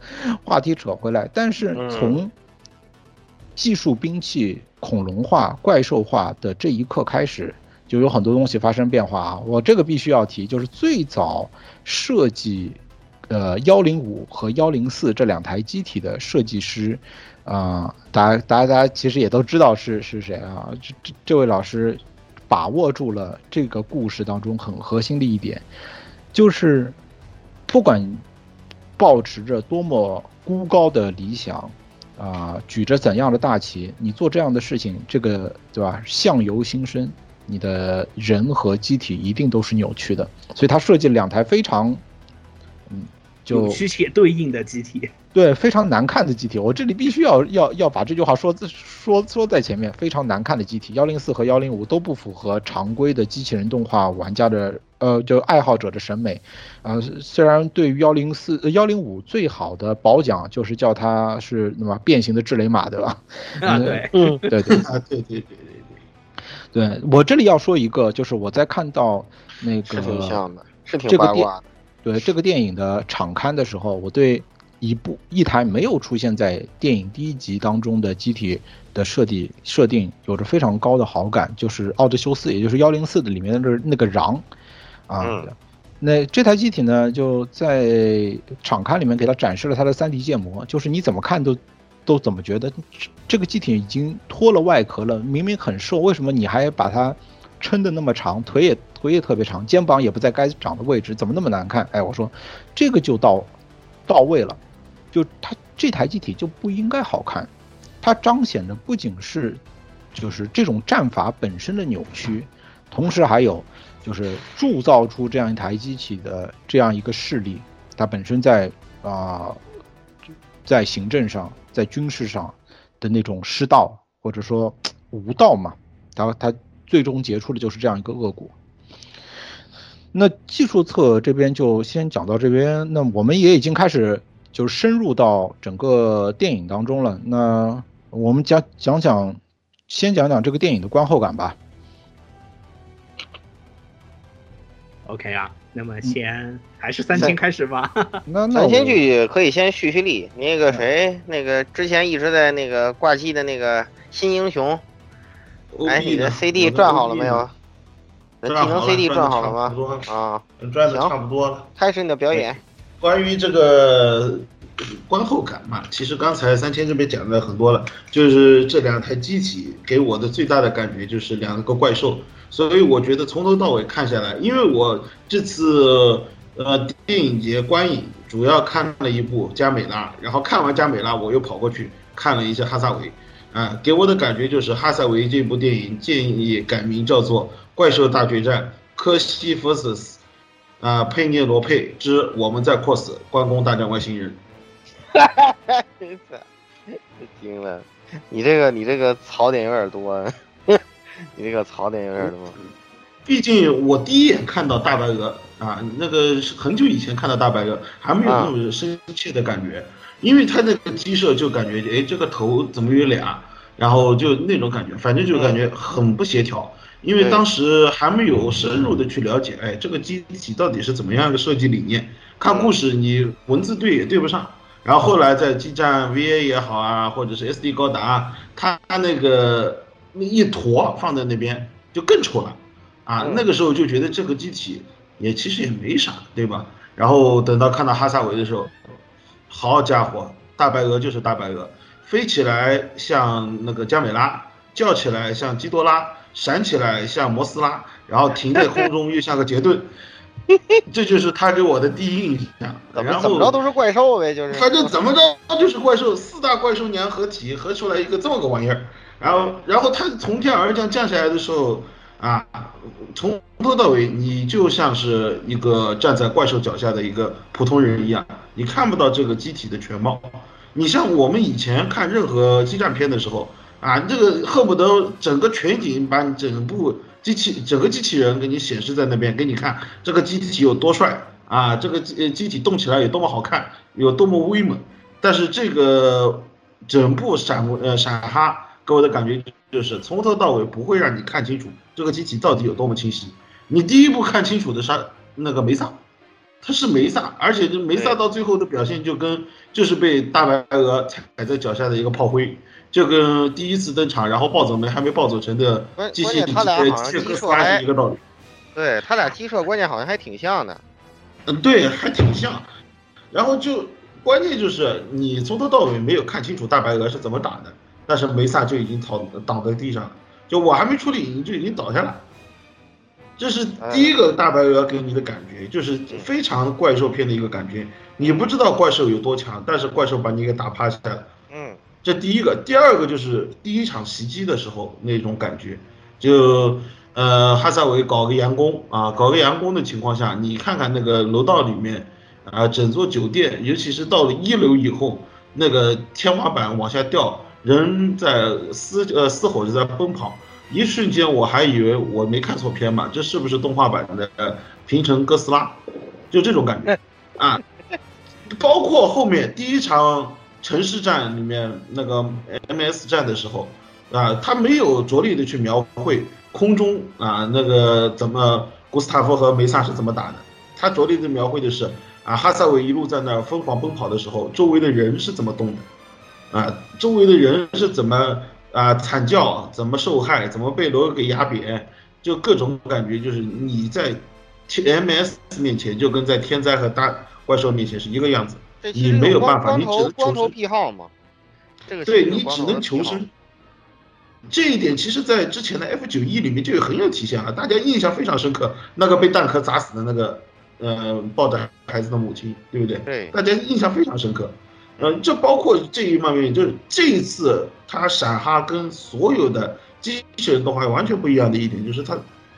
话题扯回来，但是从技术兵器恐龙化、怪兽化的这一刻开始。就有很多东西发生变化啊！我这个必须要提，就是最早设计，呃，幺零五和幺零四这两台机体的设计师，啊，大家大家大家其实也都知道是是谁啊？这这这位老师把握住了这个故事当中很核心的一点，就是不管保持着多么孤高的理想，啊，举着怎样的大旗，你做这样的事情，这个对吧？相由心生。你的人和机体一定都是扭曲的，所以他设计了两台非常，嗯，就扭曲且对应的机体。对，非常难看的机体，我这里必须要要要把这句话说说说在前面，非常难看的机体，幺零四和幺零五都不符合常规的机器人动画玩家的呃就爱好者的审美，呃，虽然对于幺零四幺零五最好的褒奖就是叫它是那么变形的智雷马，对吧？啊，对，嗯，对对啊，对对对对对，对我这里要说一个，就是我在看到那个是挺像的，是挺这个电八卦的。对这个电影的场刊的时候，我对。一部一台没有出现在电影第一集当中的机体的设定设定有着非常高的好感，就是奥德修斯，也就是幺零四的里面的那个瓤，啊，那这台机体呢就在场刊里面给他展示了它的三 D 建模，就是你怎么看都都怎么觉得这个机体已经脱了外壳了，明明很瘦，为什么你还把它撑得那么长，腿也腿也特别长，肩膀也不在该长的位置，怎么那么难看？哎，我说这个就到到位了。就它这台机体就不应该好看，它彰显的不仅是就是这种战法本身的扭曲，同时还有就是铸造出这样一台机器的这样一个势力，它本身在啊在行政上在军事上的那种失道或者说无道嘛，它它最终结出的就是这样一个恶果。那技术侧这边就先讲到这边，那我们也已经开始。就是深入到整个电影当中了。那我们讲讲讲，先讲讲这个电影的观后感吧。OK 啊，那么先还是三星开始吧。那那三千剧可以先蓄蓄力。那个谁，那个之前一直在那个挂机的那个新英雄，哎，你的 CD 转好了没有？技能 CD 转好了吗？啊，转的差不多了。开始你的表演。关于这个观后感嘛，其实刚才三千这边讲的很多了，就是这两台机体给我的最大的感觉就是两个怪兽，所以我觉得从头到尾看下来，因为我这次呃电影节观影主要看了一部加美拉，然后看完加美拉我又跑过去看了一下哈萨维，啊，给我的感觉就是哈萨维这部电影建议改名叫做《怪兽大决战：科西弗斯》。啊，佩涅罗佩之我们在 cos 关公大战外星人。哈哈哈！惊了，你这个你这个槽点有点多，你这个槽点有点多。毕竟我第一眼看到大白鹅啊，那个是很久以前看到大白鹅，还没有那种生气的感觉，因为它那个鸡舍就感觉，哎，这个头怎么有俩，然后就那种感觉，反正就感觉很不协调。因为当时还没有深入的去了解，哎，这个机体到底是怎么样一个设计理念？看故事你文字对也对不上，然后后来在基站 VA 也好啊，或者是 SD 高达，它那个那一坨放在那边就更丑了，啊，那个时候就觉得这个机体也其实也没啥，对吧？然后等到看到哈萨维的时候，好家伙，大白鹅就是大白鹅，飞起来像那个加美拉，叫起来像基多拉。闪起来像摩斯拉，然后停在空中又像个杰顿，这就是他给我的第一印象。然后怎么着都是怪兽呗，就是。反正怎么着他就是怪兽，四大怪兽娘合体合出来一个这么个玩意儿。然后，然后他从天而降降下来的时候啊，从头到尾你就像是一个站在怪兽脚下的一个普通人一样，你看不到这个机体的全貌。你像我们以前看任何激战片的时候。啊，这个恨不得整个全景把你整部机器、整个机器人给你显示在那边，给你看这个机体有多帅啊，这个机机体动起来有多么好看，有多么威猛。但是这个整部闪呃闪哈给我的感觉就是从头到尾不会让你看清楚这个机体到底有多么清晰。你第一步看清楚的是那个梅萨，他是梅萨，而且这梅萨到最后的表现就跟就是被大白鹅踩在脚下的一个炮灰。就跟第一次登场，然后暴走没还没暴走成的机械他俩好像机设是一个道理。对他俩机设关键好像还挺像的。嗯，对，还挺像。然后就关键就是你从头到尾没有看清楚大白鹅是怎么打的，但是梅萨就已经倒倒在地上了。就我还没处理，你就已经倒下了。这是第一个大白鹅给你的感觉，就是非常怪兽片的一个感觉。你不知道怪兽有多强，但是怪兽把你给打趴下了。这第一个，第二个就是第一场袭击的时候那种感觉，就呃，哈萨维搞个佯攻啊，搞个佯攻的情况下，你看看那个楼道里面啊，整座酒店，尤其是到了一楼以后，那个天花板往下掉，人在嘶呃嘶吼着在奔跑，一瞬间我还以为我没看错片嘛，这是不是动画版的平成哥斯拉？就这种感觉啊，包括后面第一场城市战里面那个 MS 战的时候啊，他没有着力的去描绘。空中啊，那个怎么古斯塔夫和梅萨是怎么打的？他着力的描绘的是啊，哈萨韦一路在那儿疯狂奔跑的时候，周围的人是怎么动的？啊，周围的人是怎么啊惨叫，怎么受害，怎么被罗给压扁？就各种感觉，就是你在 M S 面前就跟在天灾和大怪兽面前是一个样子，你没有办法，你只能光头癖好嘛？这个对你只能求生。这一点其实，在之前的 F 九一里面就有很有体现啊，大家印象非常深刻。那个被弹壳砸死的那个，呃，抱着孩子的母亲，对不对？对，大家印象非常深刻。嗯，这包括这一方面，就是这一次他闪哈跟所有的机器人动画完全不一样的一点，就是他，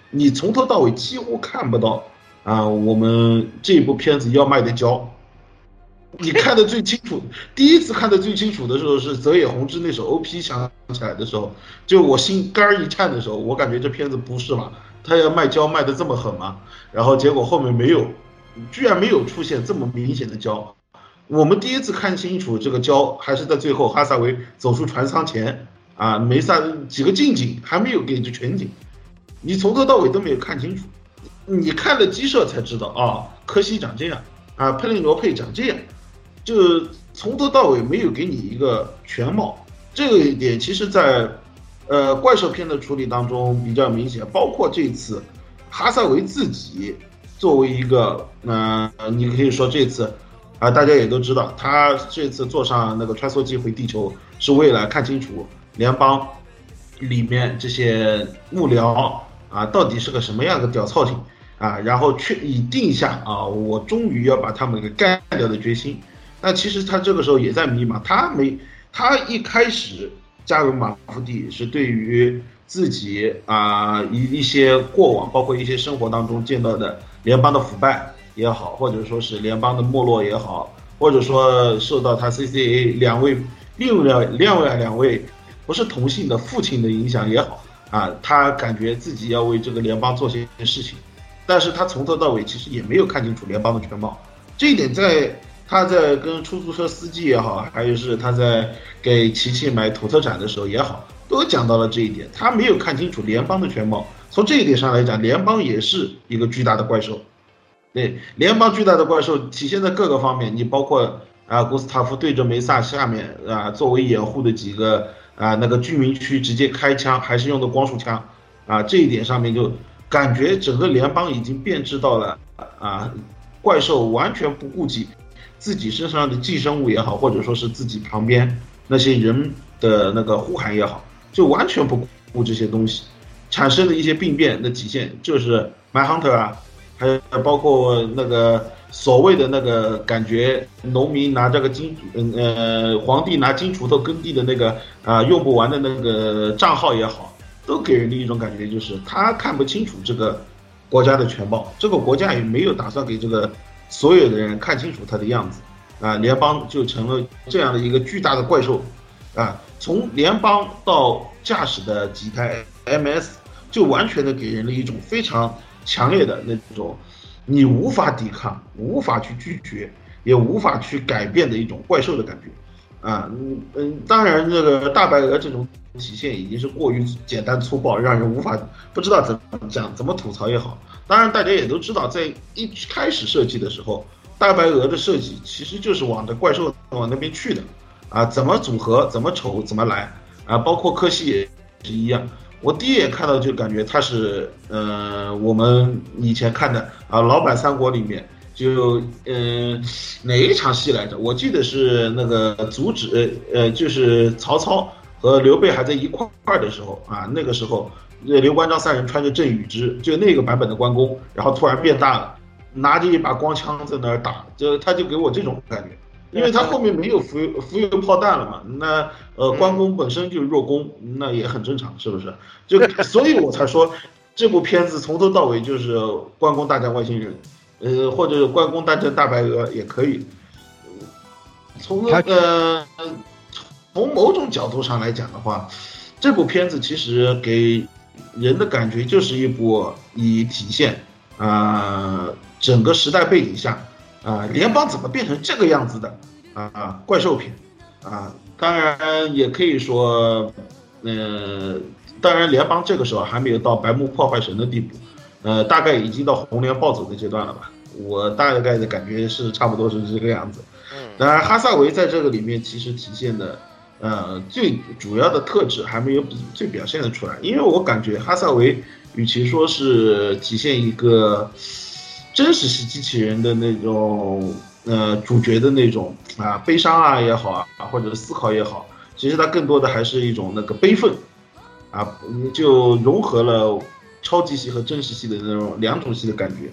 你从头到尾几乎看不到啊，我们这部片子要卖的胶。你看的最清楚，第一次看的最清楚的时候是泽野弘之那首 OP 响起来的时候，就我心肝儿一颤的时候，我感觉这片子不是嘛？他要卖胶卖的这么狠吗？然后结果后面没有，居然没有出现这么明显的胶。我们第一次看清楚这个胶，还是在最后哈萨维走出船舱前啊，梅萨几个近景还没有给你全景，你从头到尾都没有看清楚，你看了机设才知道啊，柯西长这样啊，佩利罗佩长这样。就从头到尾没有给你一个全貌，这个一点其实，在呃怪兽片的处理当中比较明显。包括这次哈萨维自己作为一个，呃，你可以说这次啊，大家也都知道，他这次坐上那个穿梭机回地球，是为了看清楚联邦里面这些幕僚啊到底是个什么样的屌操性啊，然后确以定下啊，我终于要把他们给干掉的决心。那其实他这个时候也在迷茫，他没，他一开始加入马夫蒂是对于自己啊一一些过往，包括一些生活当中见到的联邦的腐败也好，或者说是联邦的没落也好，或者说受到他 CCA 两位另外另外两位不是同性的父亲的影响也好啊，他感觉自己要为这个联邦做些事情，但是他从头到尾其实也没有看清楚联邦的全貌，这一点在。他在跟出租车司机也好，还有是他在给琪琪买土特产的时候也好，都讲到了这一点。他没有看清楚联邦的全貌。从这一点上来讲，联邦也是一个巨大的怪兽。对，联邦巨大的怪兽体现在各个方面。你包括啊，古斯塔夫对着梅萨下面啊，作为掩护的几个啊那个居民区直接开枪，还是用的光束枪啊，这一点上面就感觉整个联邦已经变质到了啊，怪兽完全不顾及。自己身上的寄生物也好，或者说是自己旁边那些人的那个呼喊也好，就完全不顾这些东西，产生的一些病变的体现就是 My Hunter 啊，还有包括那个所谓的那个感觉，农民拿这个金，嗯呃，皇帝拿金锄头耕地的那个啊用不完的那个账号也好，都给人的一种感觉就是他看不清楚这个国家的全貌，这个国家也没有打算给这个。所有的人看清楚他的样子，啊，联邦就成了这样的一个巨大的怪兽，啊，从联邦到驾驶的几台 MS，就完全的给人了一种非常强烈的那种，你无法抵抗、无法去拒绝、也无法去改变的一种怪兽的感觉，啊，嗯嗯，当然这个大白鹅这种体现已经是过于简单粗暴，让人无法不知道怎么讲、怎么吐槽也好。当然，大家也都知道，在一开始设计的时候，大白鹅的设计其实就是往着怪兽往那边去的，啊，怎么组合，怎么丑，怎么来，啊，包括科西也是一样。我第一眼看到就感觉它是，呃，我们以前看的啊，《老版三国》里面就，嗯，哪一场戏来着？我记得是那个阻止，呃，就是曹操和刘备还在一块儿的时候啊，那个时候。刘关张三人穿着阵雨之，就那个版本的关公，然后突然变大了，拿着一把光枪在那儿打，就他就给我这种感觉，因为他后面没有浮浮游炮弹了嘛，那呃关公本身就弱攻，那也很正常，是不是？就 所以我才说，这部片子从头到尾就是关公大战外星人，呃，或者关公大战大白鹅也可以。从呃从某种角度上来讲的话，这部片子其实给人的感觉就是一部以体现啊整个时代背景下啊联邦怎么变成这个样子的啊怪兽片啊，当然也可以说，呃，当然联邦这个时候还没有到白目破坏神的地步，呃，大概已经到红莲暴走的阶段了吧，我大概的感觉是差不多是这个样子。当然，哈萨维在这个里面其实体现的，呃，最主要的特质还没有最表现的出来，因为我感觉哈萨维与其说是体现一个真实系机器人的那种，呃，主角的那种啊悲伤啊也好啊，或者思考也好，其实它更多的还是一种那个悲愤，啊，就融合了超级系和真实系的那种两种系的感觉。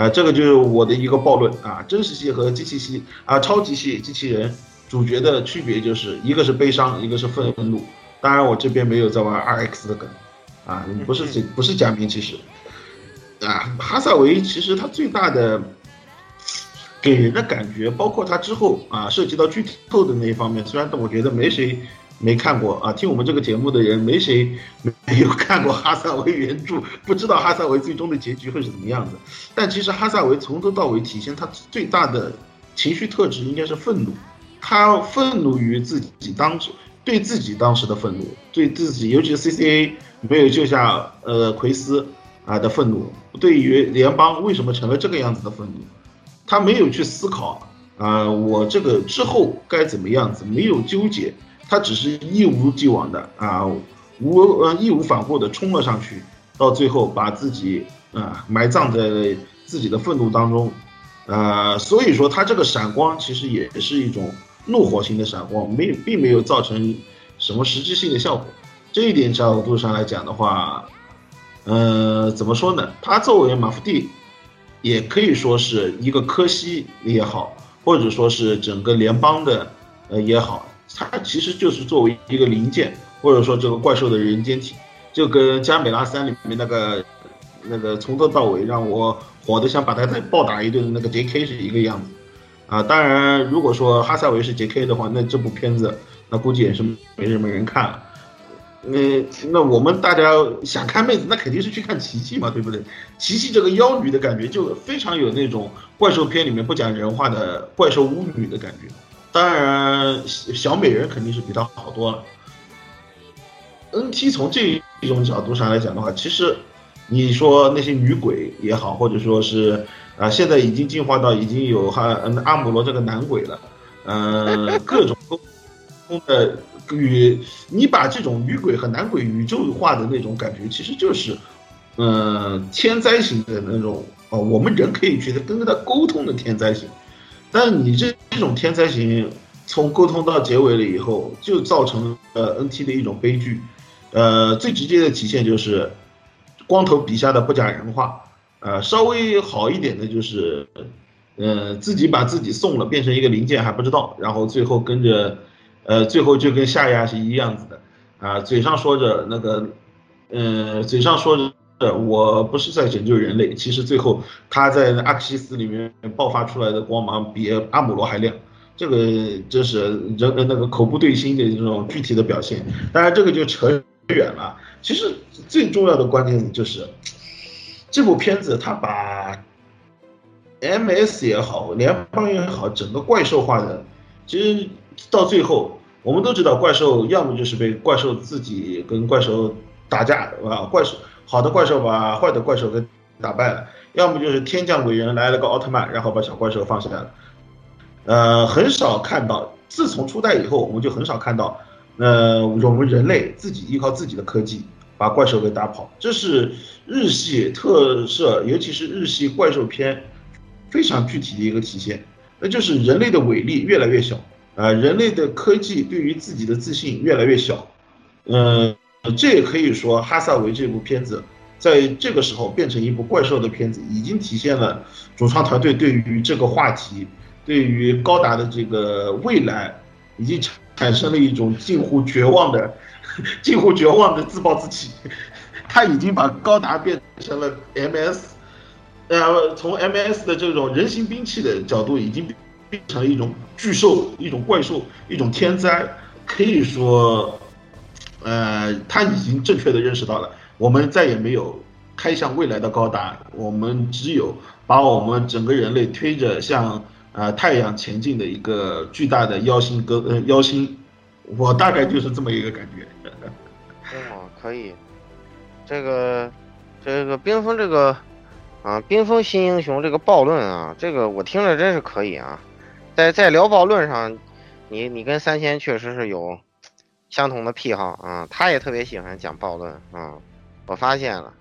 啊，这个就是我的一个暴论啊！真实系和机器系啊，超级系机器人主角的区别就是一个是悲伤，一个是愤怒。当然，我这边没有在玩 RX 的梗啊，不是不是假名，其实啊，哈萨维其实他最大的给人的感觉，包括他之后啊涉及到剧透的那一方面，虽然我觉得没谁。没看过啊，听我们这个节目的人没谁没有看过哈萨维原著，不知道哈萨维最终的结局会是怎么样子。但其实哈萨维从头到尾体现他最大的情绪特质应该是愤怒，他愤怒于自己当时对自己当时的愤怒，对自己尤其是 CCA 没有救下呃奎斯啊的愤怒，对于联邦为什么成了这个样子的愤怒，他没有去思考啊我这个之后该怎么样子，没有纠结。他只是一无既往的啊，无呃义无反顾的冲了上去，到最后把自己啊埋葬在自己的愤怒当中，呃，所以说他这个闪光其实也是一种怒火型的闪光，没并没有造成什么实质性的效果。这一点角度上来讲的话，呃，怎么说呢？他作为马夫蒂，也可以说是一个科西也好，或者说是整个联邦的呃也好。它其实就是作为一个零件，或者说这个怪兽的人间体，就跟加美拉三里面那个那个从头到尾让我火的想把他再暴打一顿的那个 J.K. 是一个样子啊。当然，如果说哈萨维是 J.K. 的话，那这部片子那估计也是没什么人看了。那那我们大家想看妹子，那肯定是去看琪琪嘛，对不对？琪琪这个妖女的感觉就非常有那种怪兽片里面不讲人话的怪兽巫女的感觉。当然，小美人肯定是比她好多了。NT 从这一种角度上来讲的话，其实你说那些女鬼也好，或者说是啊，现在已经进化到已经有哈嗯阿姆罗这个男鬼了，嗯，各种沟通的与你把这种女鬼和男鬼宇宙化的那种感觉，其实就是嗯天灾型的那种哦，我们人可以觉得跟他沟通的天灾型。但你这这种天灾型，从沟通到结尾了以后，就造成了 NT 的一种悲剧。呃，最直接的体现就是，光头笔下的不讲人话。呃，稍微好一点的就是，呃，自己把自己送了，变成一个零件还不知道，然后最后跟着，呃，最后就跟夏亚是一样子的。啊，嘴上说着那个，嗯，嘴上说着。我不是在拯救人类，其实最后他在阿克西斯里面爆发出来的光芒比阿姆罗还亮，这个这是人那个口不对心的这种具体的表现。当然这个就扯远了。其实最重要的关键就是这部片子它把 MS 也好，联邦也好，整个怪兽化的，其实到最后我们都知道，怪兽要么就是被怪兽自己跟怪兽打架，啊，怪兽。好的怪兽把坏的怪兽给打败了，要么就是天降伟人来了个奥特曼，然后把小怪兽放下来了。呃，很少看到，自从初代以后，我们就很少看到，呃，我们人类自己依靠自己的科技把怪兽给打跑，这是日系特色，尤其是日系怪兽片非常具体的一个体现，那就是人类的伟力越来越小，啊，人类的科技对于自己的自信越来越小，嗯。这也可以说，哈萨维这部片子在这个时候变成一部怪兽的片子，已经体现了主创团队对于这个话题、对于高达的这个未来，已经产生了一种近乎绝望的、近乎绝望的自暴自弃。他已经把高达变成了 MS，呃，从 MS 的这种人形兵器的角度，已经变成了一种巨兽、一种怪兽、一种天灾。可以说，呃，他已经正确的认识到了，我们再也没有开向未来的高达，我们只有把我们整个人类推着向呃太阳前进的一个巨大的妖星哥呃妖星，我大概就是这么一个感觉。可以，这个这个冰封这个啊，冰封新英雄这个暴论啊，这个我听着真是可以啊，在在聊暴论上。你你跟三千确实是有相同的癖好啊，他也特别喜欢讲暴论啊，我发现了，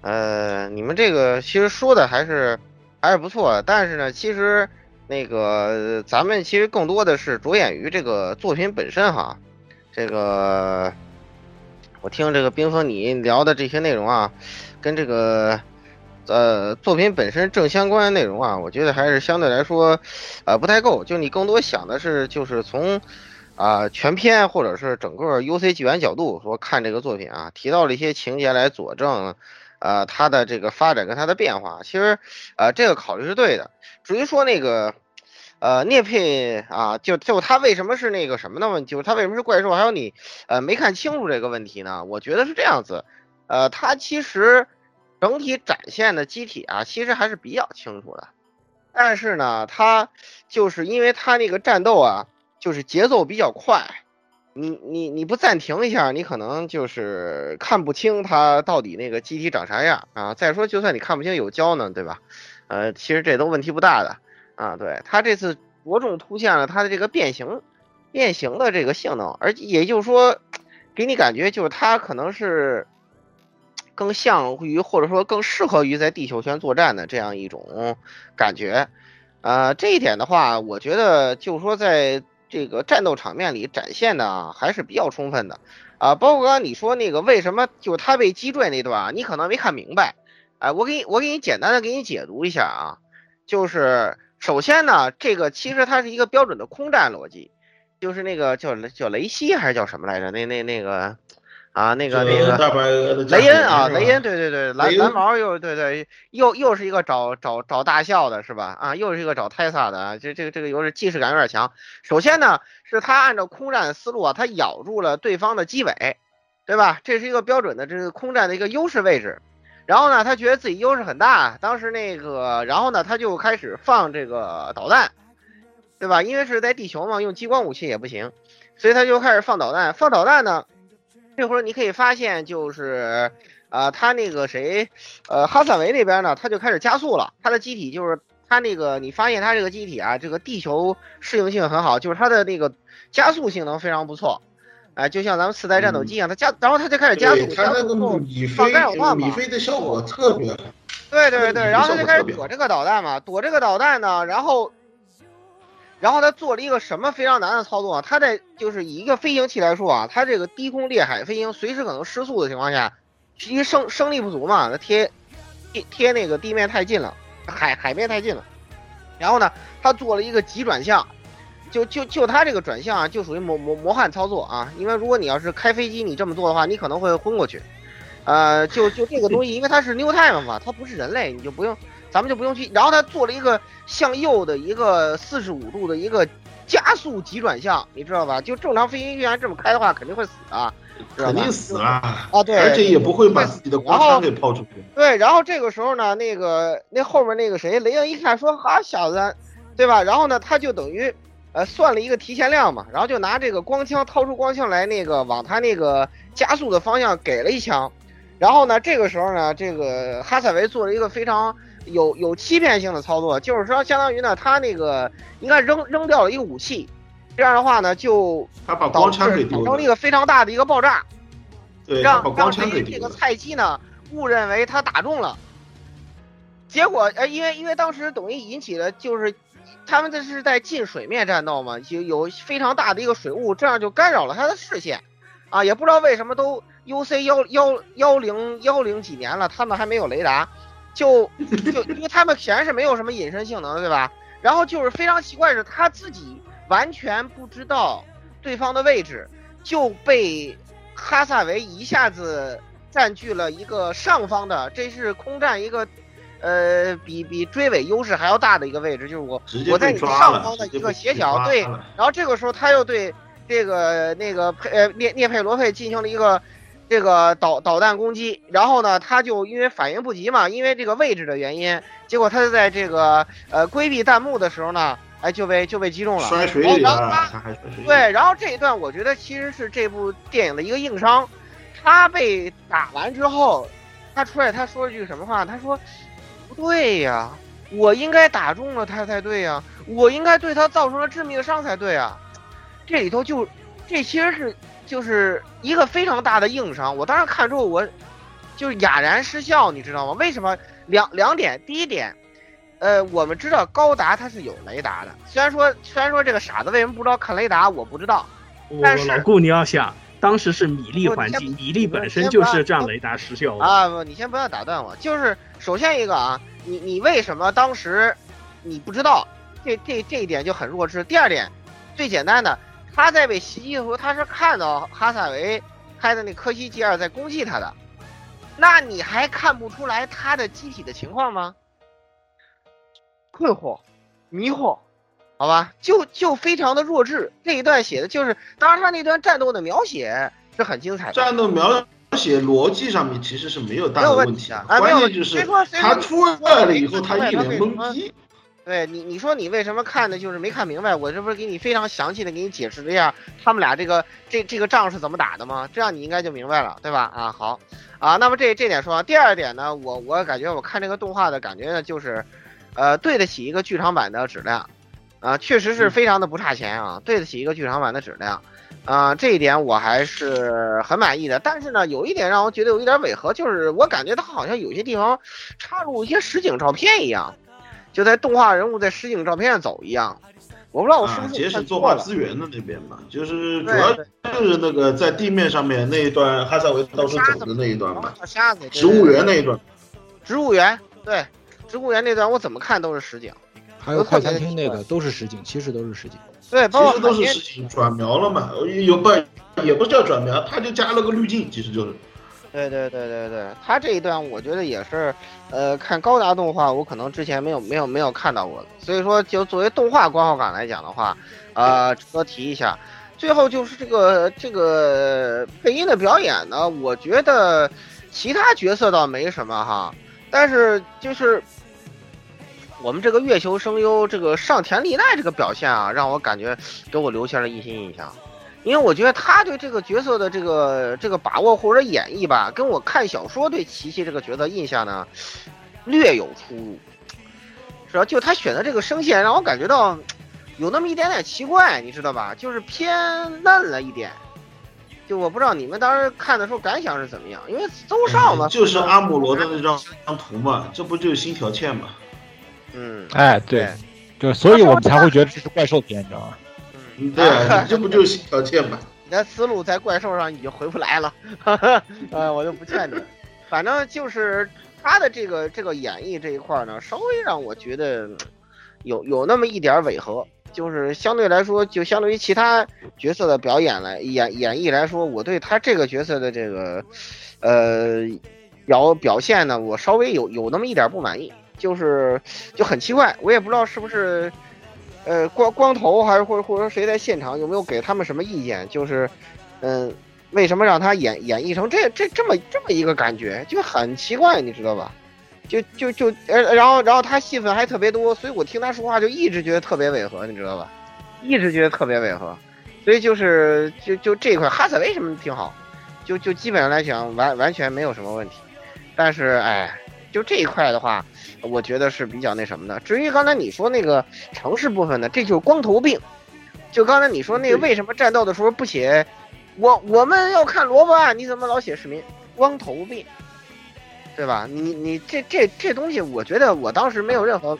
呃，你们这个其实说的还是还是不错的，但是呢，其实那个咱们其实更多的是着眼于这个作品本身哈，这个我听这个冰封你聊的这些内容啊，跟这个。呃，作品本身正相关的内容啊，我觉得还是相对来说，呃，不太够。就你更多想的是，就是从啊全篇或者是整个 U C 纪元角度说看这个作品啊，提到了一些情节来佐证，呃，它的这个发展跟它的变化。其实，呃，这个考虑是对的。至于说那个，呃，聂佩啊，就就他为什么是那个什么的问题，就是他为什么是怪兽？还有你呃没看清楚这个问题呢？我觉得是这样子，呃，他其实。整体展现的机体啊，其实还是比较清楚的，但是呢，它就是因为它那个战斗啊，就是节奏比较快，你你你不暂停一下，你可能就是看不清它到底那个机体长啥样啊。再说，就算你看不清有胶呢，对吧？呃，其实这都问题不大的啊。对，它这次着重凸显了它的这个变形变形的这个性能，而也就是说，给你感觉就是它可能是。更像于或者说更适合于在地球圈作战的这样一种感觉，呃，这一点的话，我觉得就是说在这个战斗场面里展现的啊还是比较充分的，啊，包括刚刚你说那个为什么就他被击坠那段啊，你可能没看明白，哎，我给你我给你简单的给你解读一下啊，就是首先呢，这个其实它是一个标准的空战逻辑，就是那个叫叫雷西还是叫什么来着？那那那个。啊，那个那个雷恩啊，雷恩，对对对，蓝蓝毛又对对，又又是一个找找找大笑的是吧？啊，又是一个找泰萨的啊，这这个这个有点既视感有点强。首先呢，是他按照空战思路啊，他咬住了对方的机尾，对吧？这是一个标准的这个空战的一个优势位置。然后呢，他觉得自己优势很大，当时那个，然后呢，他就开始放这个导弹，对吧？因为是在地球嘛，用激光武器也不行，所以他就开始放导弹。放导弹呢？这会儿你可以发现，就是，呃，他那个谁，呃，哈萨维那边呢，他就开始加速了。他的机体就是他那个，你发现他这个机体啊，这个地球适应性很好，就是他的那个加速性能非常不错。哎，就像咱们四代战斗机一样，它加，然后它就开始加速，加速后放干扰嘛，米飞的效果特别好。对对对，然后他就开始躲这个导弹嘛，躲这个导弹呢，然后。然后他做了一个什么非常难的操作啊？他在就是以一个飞行器来说啊，他这个低空猎海飞行，随时可能失速的情况下，因为升升力不足嘛，他贴贴贴那个地面太近了，海海面太近了。然后呢，他做了一个急转向，就就就他这个转向啊，就属于魔魔魔幻操作啊。因为如果你要是开飞机，你这么做的话，你可能会昏过去。呃，就就这个东西，因为它是 New Time 嘛，它不是人类，你就不用。咱们就不用去，然后他做了一个向右的一个四十五度的一个加速急转向，你知道吧？就正常飞行员这么开的话，肯定会死啊，肯定死啊！啊，对，而且也不会把自己的光枪给抛出去。对，然后这个时候呢，那个那后面那个谁，雷恩一看说：“哈，小子，对吧？”然后呢，他就等于呃算了一个提前量嘛，然后就拿这个光枪掏出光枪来，那个往他那个加速的方向给了一枪。然后呢，这个时候呢，这个哈萨维做了一个非常。有有欺骗性的操作，就是说，相当于呢，他那个应该扔扔掉了一个武器，这样的话呢，就他把光枪给丢了，造成一个非常大的一个爆炸，对，让让这这个菜鸡呢误认为他打中了，结果呃，因为因为当时等于引起了就是他们这是在近水面战斗嘛，有有非常大的一个水雾，这样就干扰了他的视线，啊，也不知道为什么都 U C 幺幺幺零幺零几年了，他们还没有雷达。就就因为他们显然是没有什么隐身性能，对吧？然后就是非常奇怪的是，他自己完全不知道对方的位置，就被哈萨维一下子占据了一个上方的，这是空战一个，呃，比比追尾优势还要大的一个位置，就是我我在你上方的一个斜角，对，然后这个时候他又对这个那个佩呃涅涅佩罗佩进行了一个这个导导弹攻击，然后呢，他就因为反应不及嘛，因为这个位置的原因，结果他就在这个呃规避弹幕的时候呢，哎就被就被击中了，摔水里了，然后他。对，然后这一段我觉得其实是这部电影的一个硬伤。他被打完之后，他出来他说了句什么话？他说：“不对呀，我应该打中了他才对呀，我应该对他造成了致命伤才对啊。”这里头就，这其实是就是一个非常大的硬伤。我当时看之后，我就是哑然失笑，你知道吗？为什么？两两点，第一点。呃，我们知道高达它是有雷达的，虽然说虽然说这个傻子为什么不知道看雷达，我不知道，但是老顾你要想，当时是米粒环境，米粒本身就是这样雷达失效。啊，不，你先不要打断我。就是首先一个啊，你你为什么当时你不知道？这这这一点就很弱智。第二点，最简单的，他在被袭击的时候，他是看到哈萨维开的那科西吉二在攻击他的，那你还看不出来他的机体的情况吗？困惑、迷惑，好吧，就就非常的弱智。这一段写的就是，当然他那段战斗的描写是很精彩的，战斗描写逻辑上面其实是没有大没有的问题的，啊关键就是他出来了以后，他一脸懵逼。对你，你说你为什么看的就是没看明白？我这不是给你非常详细的给你解释了一下他们俩这个这这个仗是怎么打的吗？这样你应该就明白了，对吧？啊，好，啊，那么这这点说完，第二点呢，我我感觉我看这个动画的感觉呢，就是，呃，对得起一个剧场版的质量，啊，确实是非常的不差钱啊，对得起一个剧场版的质量，啊，这一点我还是很满意的。但是呢，有一点让我觉得有一点违和，就是我感觉它好像有些地方插入一些实景照片一样。就在动画人物在实景照片上走一样，我不知道我是不是看省作画。资源的那边嘛，就是主要就是那个在地面上面那一段哈萨维到处走的那一段嘛，植物园那一段。植物园，对，植物园那段我怎么看都是实景，还有快餐厅那个都是实景，其实都是实景。对，包括其实都是实景转描了嘛，有不也不叫转描，他就加了个滤镜，其实就是。对对对对对，他这一段我觉得也是，呃，看高达动画我可能之前没有没有没有看到过的，所以说就作为动画观后感来讲的话，呃，值得提一下。最后就是这个这个配音的表演呢，我觉得其他角色倒没什么哈，但是就是我们这个月球声优这个上田丽奈这个表现啊，让我感觉给我留下了一新印象。因为我觉得他对这个角色的这个这个把握或者演绎吧，跟我看小说对琪琪这个角色印象呢，略有出入。是吧？就他选的这个声线，让我感觉到有那么一点点奇怪，你知道吧？就是偏嫩了一点。就我不知道你们当时看的时候感想是怎么样，因为邹少嘛，就是阿姆罗的那张张图嘛，这不就是新条线嘛？嗯，哎，对，就所以我们才会觉得这是怪兽片，你知道吗？嗯对啊，这不就是心条件吗？你的思路在怪兽上已经回不来了，呃，我就不劝你了。反正就是他的这个这个演绎这一块呢，稍微让我觉得嗯有有那么一点违和，就是相对来说，就相对于其他角色的表演来演演绎来说，我对他这个角色的这个呃表表现呢，我稍微有有那么一点不满意，就是就很奇怪，我也不知道是不是。呃，光光头还是或者或者说谁在现场有没有给他们什么意见？就是，嗯、为什么让他演演绎成这这这么这么一个感觉，就很奇怪，你知道吧？就就就呃，然后然后他戏份还特别多，所以我听他说话就一直觉得特别违和，你知道吧？一直觉得特别违和，所以就是就就这一块，哈萨为什么挺好，就就基本上来讲完完全没有什么问题，但是哎，就这一块的话。我觉得是比较那什么的。至于刚才你说那个城市部分呢，这就是光头病。就刚才你说那个为什么战斗的时候不写我我们要看萝卜啊？你怎么老写市民光头病？对吧？你你这这这东西，我觉得我当时没有任何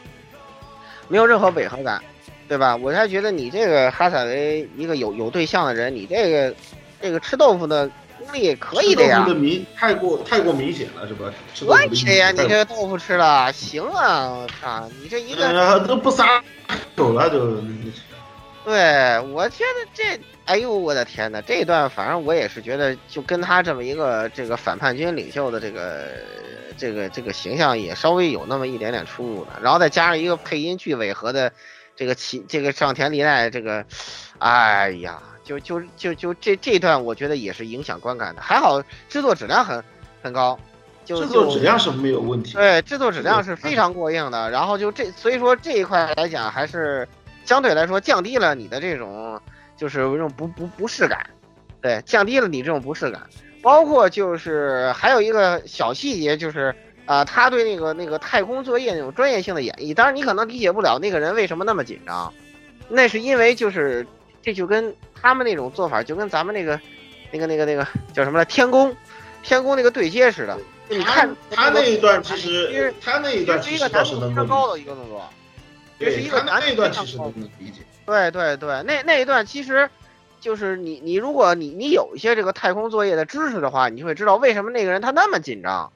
没有任何违和感，对吧？我才觉得你这个哈萨维一个有有对象的人，你这个这个吃豆腐的功力可以的呀。的明太过太过明显了，是吧？可以的呀，你太这豆腐吃了行啊！我靠，你这一个。呃都不撒手了都。对，我觉得这，哎呦，我的天呐，这一段反正我也是觉得，就跟他这么一个这个反叛军领袖的这个这个这个形象也稍微有那么一点点出入了，然后再加上一个配音巨违和的这个奇这个上田梨奈这个，哎呀，就就就就这这段我觉得也是影响观感的，还好制作质量很很高，就制作质量是没有问题，对，制作质量是非常过硬的，然后就这所以说这一块来讲还是。相对来说，降低了你的这种就是这种不不不适感，对，降低了你这种不适感。包括就是还有一个小细节，就是啊，他对那个那个太空作业那种专业性的演绎，当然你可能理解不了那个人为什么那么紧张，那是因为就是这就跟他们那种做法就跟咱们那个那个那个那个叫什么来天宫，天宫那个对接似的。你看他那一段其实他那一段是一个难度非常高的一个动作。这是一个那一段其实能理解。对对对，那那一段其实，就是你你如果你你有一些这个太空作业的知识的话，你就会知道为什么那个人他那么紧张，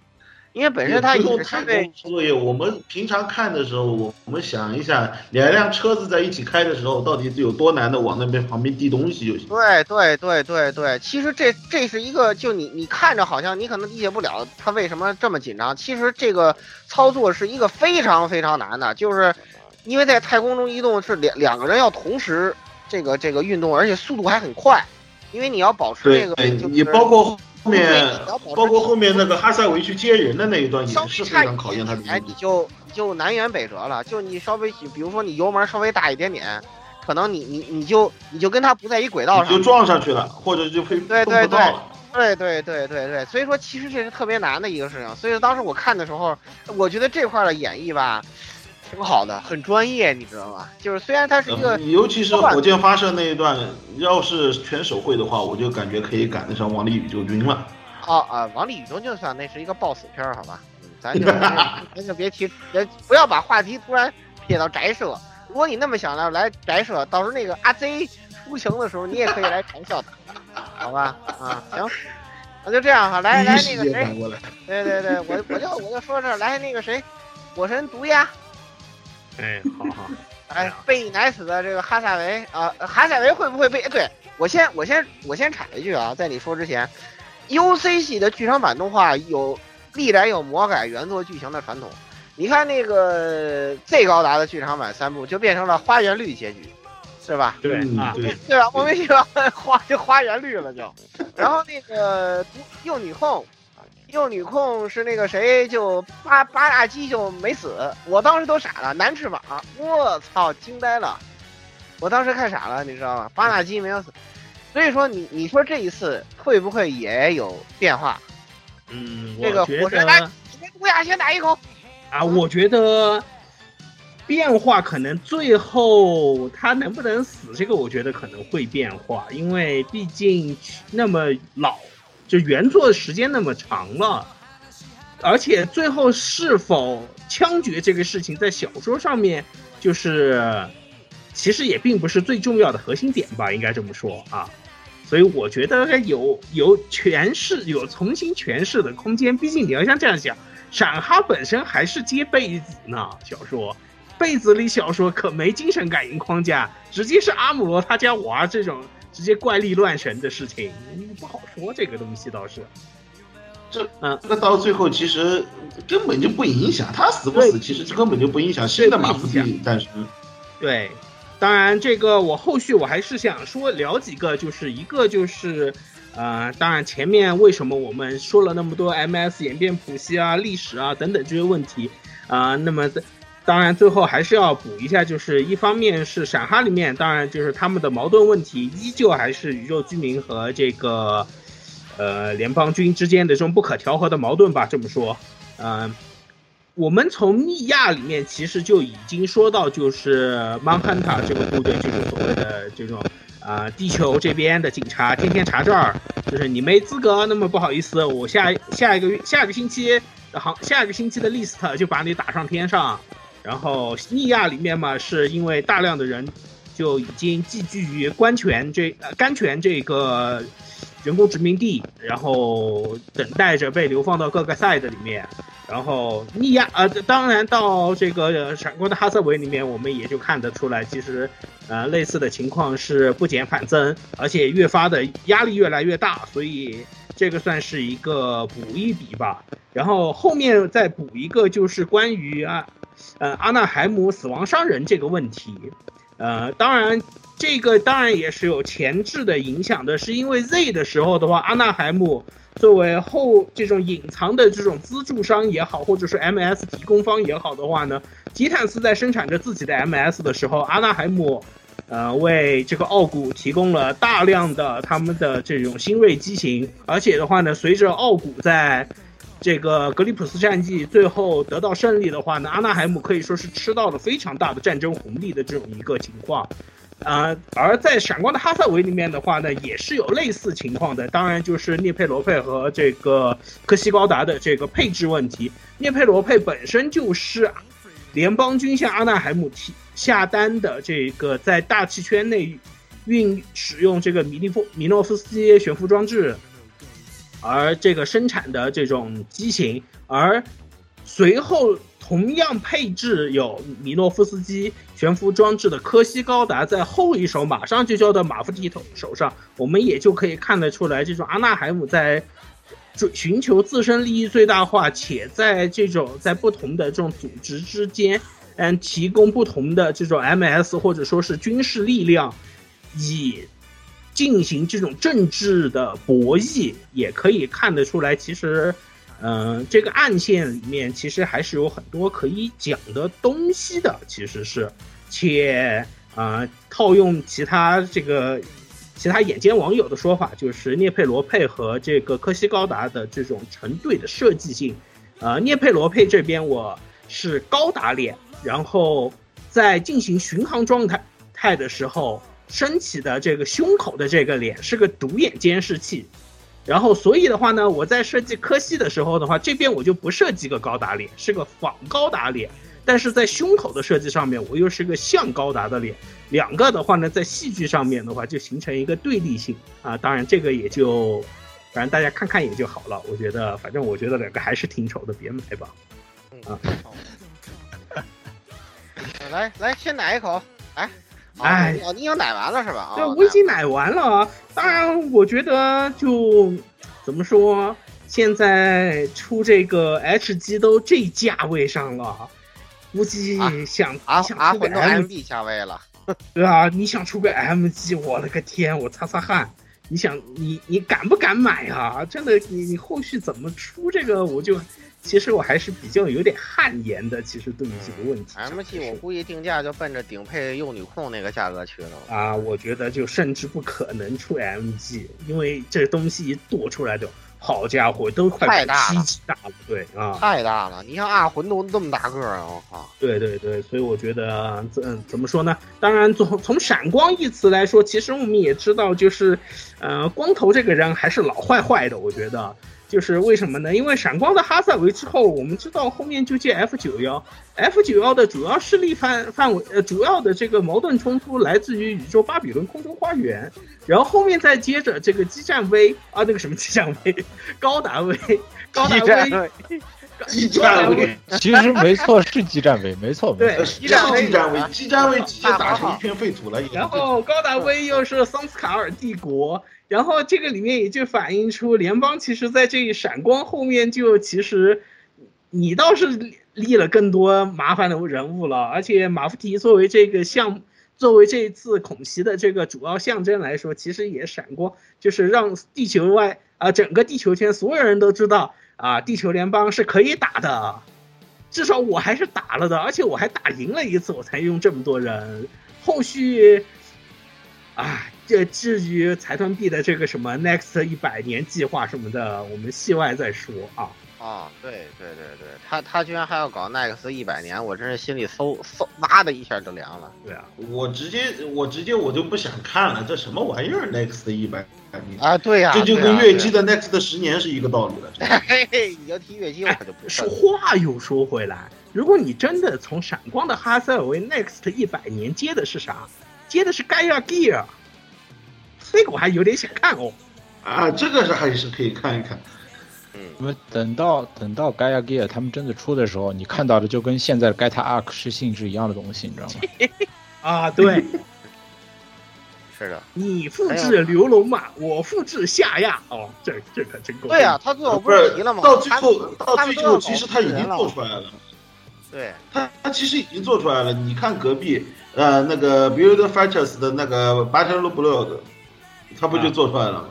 因为本身他有太空作业。我们平常看的时候，我我们想一下，两辆车子在一起开的时候，到底有多难的往那边旁边递东西就行。对对对对对，其实这这是一个，就你你看着好像你可能理解不了他为什么这么紧张，其实这个操作是一个非常非常难的，就是。因为在太空中移动是两两个人要同时这个这个运动，而且速度还很快，因为你要保持这个。对，你包括后面，包括后面那个哈塞维去接人的那一段也是非常考验他的。哎，你就你就南辕北辙了，就你稍微比如说你油门稍微大一点点，可能你你你就你就跟他不在一轨道上，就撞上去了，或者就会对对对对对对对对，所以说其实这是特别难的一个事情。所以当时我看的时候，我觉得这块的演绎吧。挺好的，很专业，你知道吗？就是虽然它是一个，尤其是火箭发射那一段，要是全手绘的话，我就感觉可以赶得上王力宇宙军了。啊啊，王力宇宙就算那是一个爆死片，好吧？嗯，咱就咱就别提，别不要把话题突然撇到宅社。如果你那么想来来宅社，到时候那个阿 Z 出行的时候，你也可以来嘲笑他，好吧？啊，行，那就这样哈，来来那个谁，对对对，我我就我就说这，来那个谁，火神毒鸦。哎，好好，哎，被奶死的这个哈萨维啊，哈萨维会不会被？对我先，我先，我先插一句啊，在你说之前，U C 系的剧场版动画有历来有魔改原作剧情的传统。你看那个 Z 高达的剧场版三部就变成了花园绿结局，是吧？对啊，对吧？莫名其妙 花就花园绿了就，然后那个幼女控。幼女控是那个谁，就八八大鸡就没死，我当时都傻了。男翅膀，我操，惊呆了！我当时看傻了，你知道吗？八大鸡没有死，所以说你你说这一次会不会也有变化？嗯，这个火神来，乌鸦先打一口。啊，我觉得变化可能最后他能不能死，这个我觉得可能会变化，因为毕竟那么老。就原作的时间那么长了，而且最后是否枪决这个事情在小说上面，就是其实也并不是最重要的核心点吧，应该这么说啊。所以我觉得有有诠释、有重新诠释的空间。毕竟你要像这样想，闪哈本身还是接被子呢，小说被子里小说可没精神感应框架，直接是阿姆罗他家娃这种。直接怪力乱神的事情不好说，这个东西倒是，这嗯，那到最后其实根本就不影响他死不死，其实根本就不影响新的马夫蒂诞生。对，当然这个我后续我还是想说聊几个，就是一个就是呃，当然前面为什么我们说了那么多 MS 演变谱系啊、历史啊等等这些问题啊，那么。当然，最后还是要补一下，就是一方面是闪哈里面，当然就是他们的矛盾问题依旧还是宇宙居民和这个，呃，联邦军之间的这种不可调和的矛盾吧。这么说，嗯，我们从密亚里面其实就已经说到，就是曼汉塔这个部队，就是所谓的这种啊，地球这边的警察天天查这儿，就是你没资格，那么不好意思，我下下一个月下个星期好，下一个星期的 list 就把你打上天上。然后尼亚里面嘛，是因为大量的人就已经寄居于甘泉这呃甘泉这个人工殖民地，然后等待着被流放到各个赛的里面。然后尼亚呃，当然到这个闪光的哈瑟维里面，我们也就看得出来，其实呃类似的情况是不减反增，而且越发的压力越来越大，所以这个算是一个补一笔吧。然后后面再补一个，就是关于啊呃阿纳海姆死亡商人这个问题，呃，当然这个当然也是有前置的影响的，是因为 Z 的时候的话，阿纳海姆。作为后这种隐藏的这种资助商也好，或者是 MS 提供方也好的话呢，吉坦斯在生产着自己的 MS 的时候，阿纳海姆，呃，为这个奥古提供了大量的他们的这种新锐机型，而且的话呢，随着奥古在这个格里普斯战绩最后得到胜利的话呢，阿纳海姆可以说是吃到了非常大的战争红利的这种一个情况。啊，而在闪光的哈萨维里面的话呢，也是有类似情况的。当然，就是涅佩罗佩和这个科西高达的这个配置问题。涅佩罗佩本身就是联邦军向阿纳海姆提下单的这个在大气圈内运使用这个米利夫米诺夫斯基悬浮装置，而这个生产的这种机型，而随后。同样配置有米诺夫斯基悬浮装置的科西高达，在后一手马上就交到马夫提头手上，我们也就可以看得出来，这种阿纳海姆在追寻求自身利益最大化，且在这种在不同的这种组织之间，嗯，提供不同的这种 MS 或者说是军事力量，以进行这种政治的博弈，也可以看得出来，其实。嗯，这个暗线里面其实还是有很多可以讲的东西的，其实是，且啊，套用其他这个其他眼尖网友的说法，就是涅佩罗佩和这个科西高达的这种成对的设计性，呃，涅佩罗佩这边我是高达脸，然后在进行巡航状态态的时候升起的这个胸口的这个脸是个独眼监视器。然后，所以的话呢，我在设计科西的时候的话，这边我就不设计个高达脸，是个仿高达脸。但是在胸口的设计上面，我又是个像高达的脸。两个的话呢，在戏剧上面的话，就形成一个对立性啊。当然，这个也就，反正大家看看也就好了。我觉得，反正我觉得两个还是挺丑的，别买吧。啊。来来，先奶一口，来。哎，你已经奶完了是吧？对，我已经奶完了。当然，我觉得就怎么说，现在出这个 H G 都这价位上了，估计想想出个 M D 价位了，对啊，你想出个 M G，我了个天，我擦擦汗。你想，你你敢不敢买啊？真的，你你后续怎么出这个，我就。其实我还是比较有点汗颜的，其实对于这个问题。M G 我估计定价就奔着顶配幼女控那个价格去了。啊，我觉得就甚至不可能出 M G，因为这东西一剁出来就，好家伙，都快七级大了。对啊，太大了！你像阿魂都这么大个儿啊，我靠！对对对，所以我觉得怎怎么说呢？当然，从从闪光一词来说，其实我们也知道，就是呃，光头这个人还是老坏坏的，我觉得。就是为什么呢？因为闪光的哈萨维之后，我们知道后面就接 F 九幺，F 九幺的主要势力范范围，呃，主要的这个矛盾冲突来自于宇宙巴比伦空中花园，然后后面再接着这个激战 V 啊，那个什么激战 V，高达 V，高达 V，激战 V，其实没错，是激战 V，没错，对，激战 V，激战 V，激战 V 直接打成一片废土了。然后高达 V 又是桑斯卡尔帝国。然后这个里面也就反映出联邦其实在这一闪光后面就其实，你倒是立了更多麻烦的人物了，而且马夫提作为这个项，作为这一次恐袭的这个主要象征来说，其实也闪光，就是让地球外啊整个地球圈所有人都知道啊，地球联邦是可以打的，至少我还是打了的，而且我还打赢了一次，我才用这么多人，后续，啊。这至于财团币的这个什么 next 一百年计划什么的，我们戏外再说啊。啊，对对对对，他他居然还要搞 next 一百年，我真是心里嗖嗖哇的一下就凉了。对啊，我直接我直接我就不想看了，这什么玩意儿 next 一百年啊？对呀，这就跟月姬的 next 十年是一个道理了。嘿嘿，你要提月姬，我就不说话又说回来，如果你真的从闪光的哈塞尔维 next 一百年接的是啥？接的是盖亚 gear。这个我还有点想看哦，啊，这个是还是可以看一看。嗯那么等到等到 Gaia Gear 他们真的出的时候，你看到的就跟现在的 Gaia Arc 是性质一样的东西，你知道吗？啊，对，是的，你复制刘龙马，我复制夏亚，哦，这这可真够。对呀，他最后不是提了吗？到最后，到最后其实他已经做出来了。对他，他其实已经做出来了。你看隔壁，呃，那个 Build Fighters 的那个 Battle Blood，他不就做出来了吗？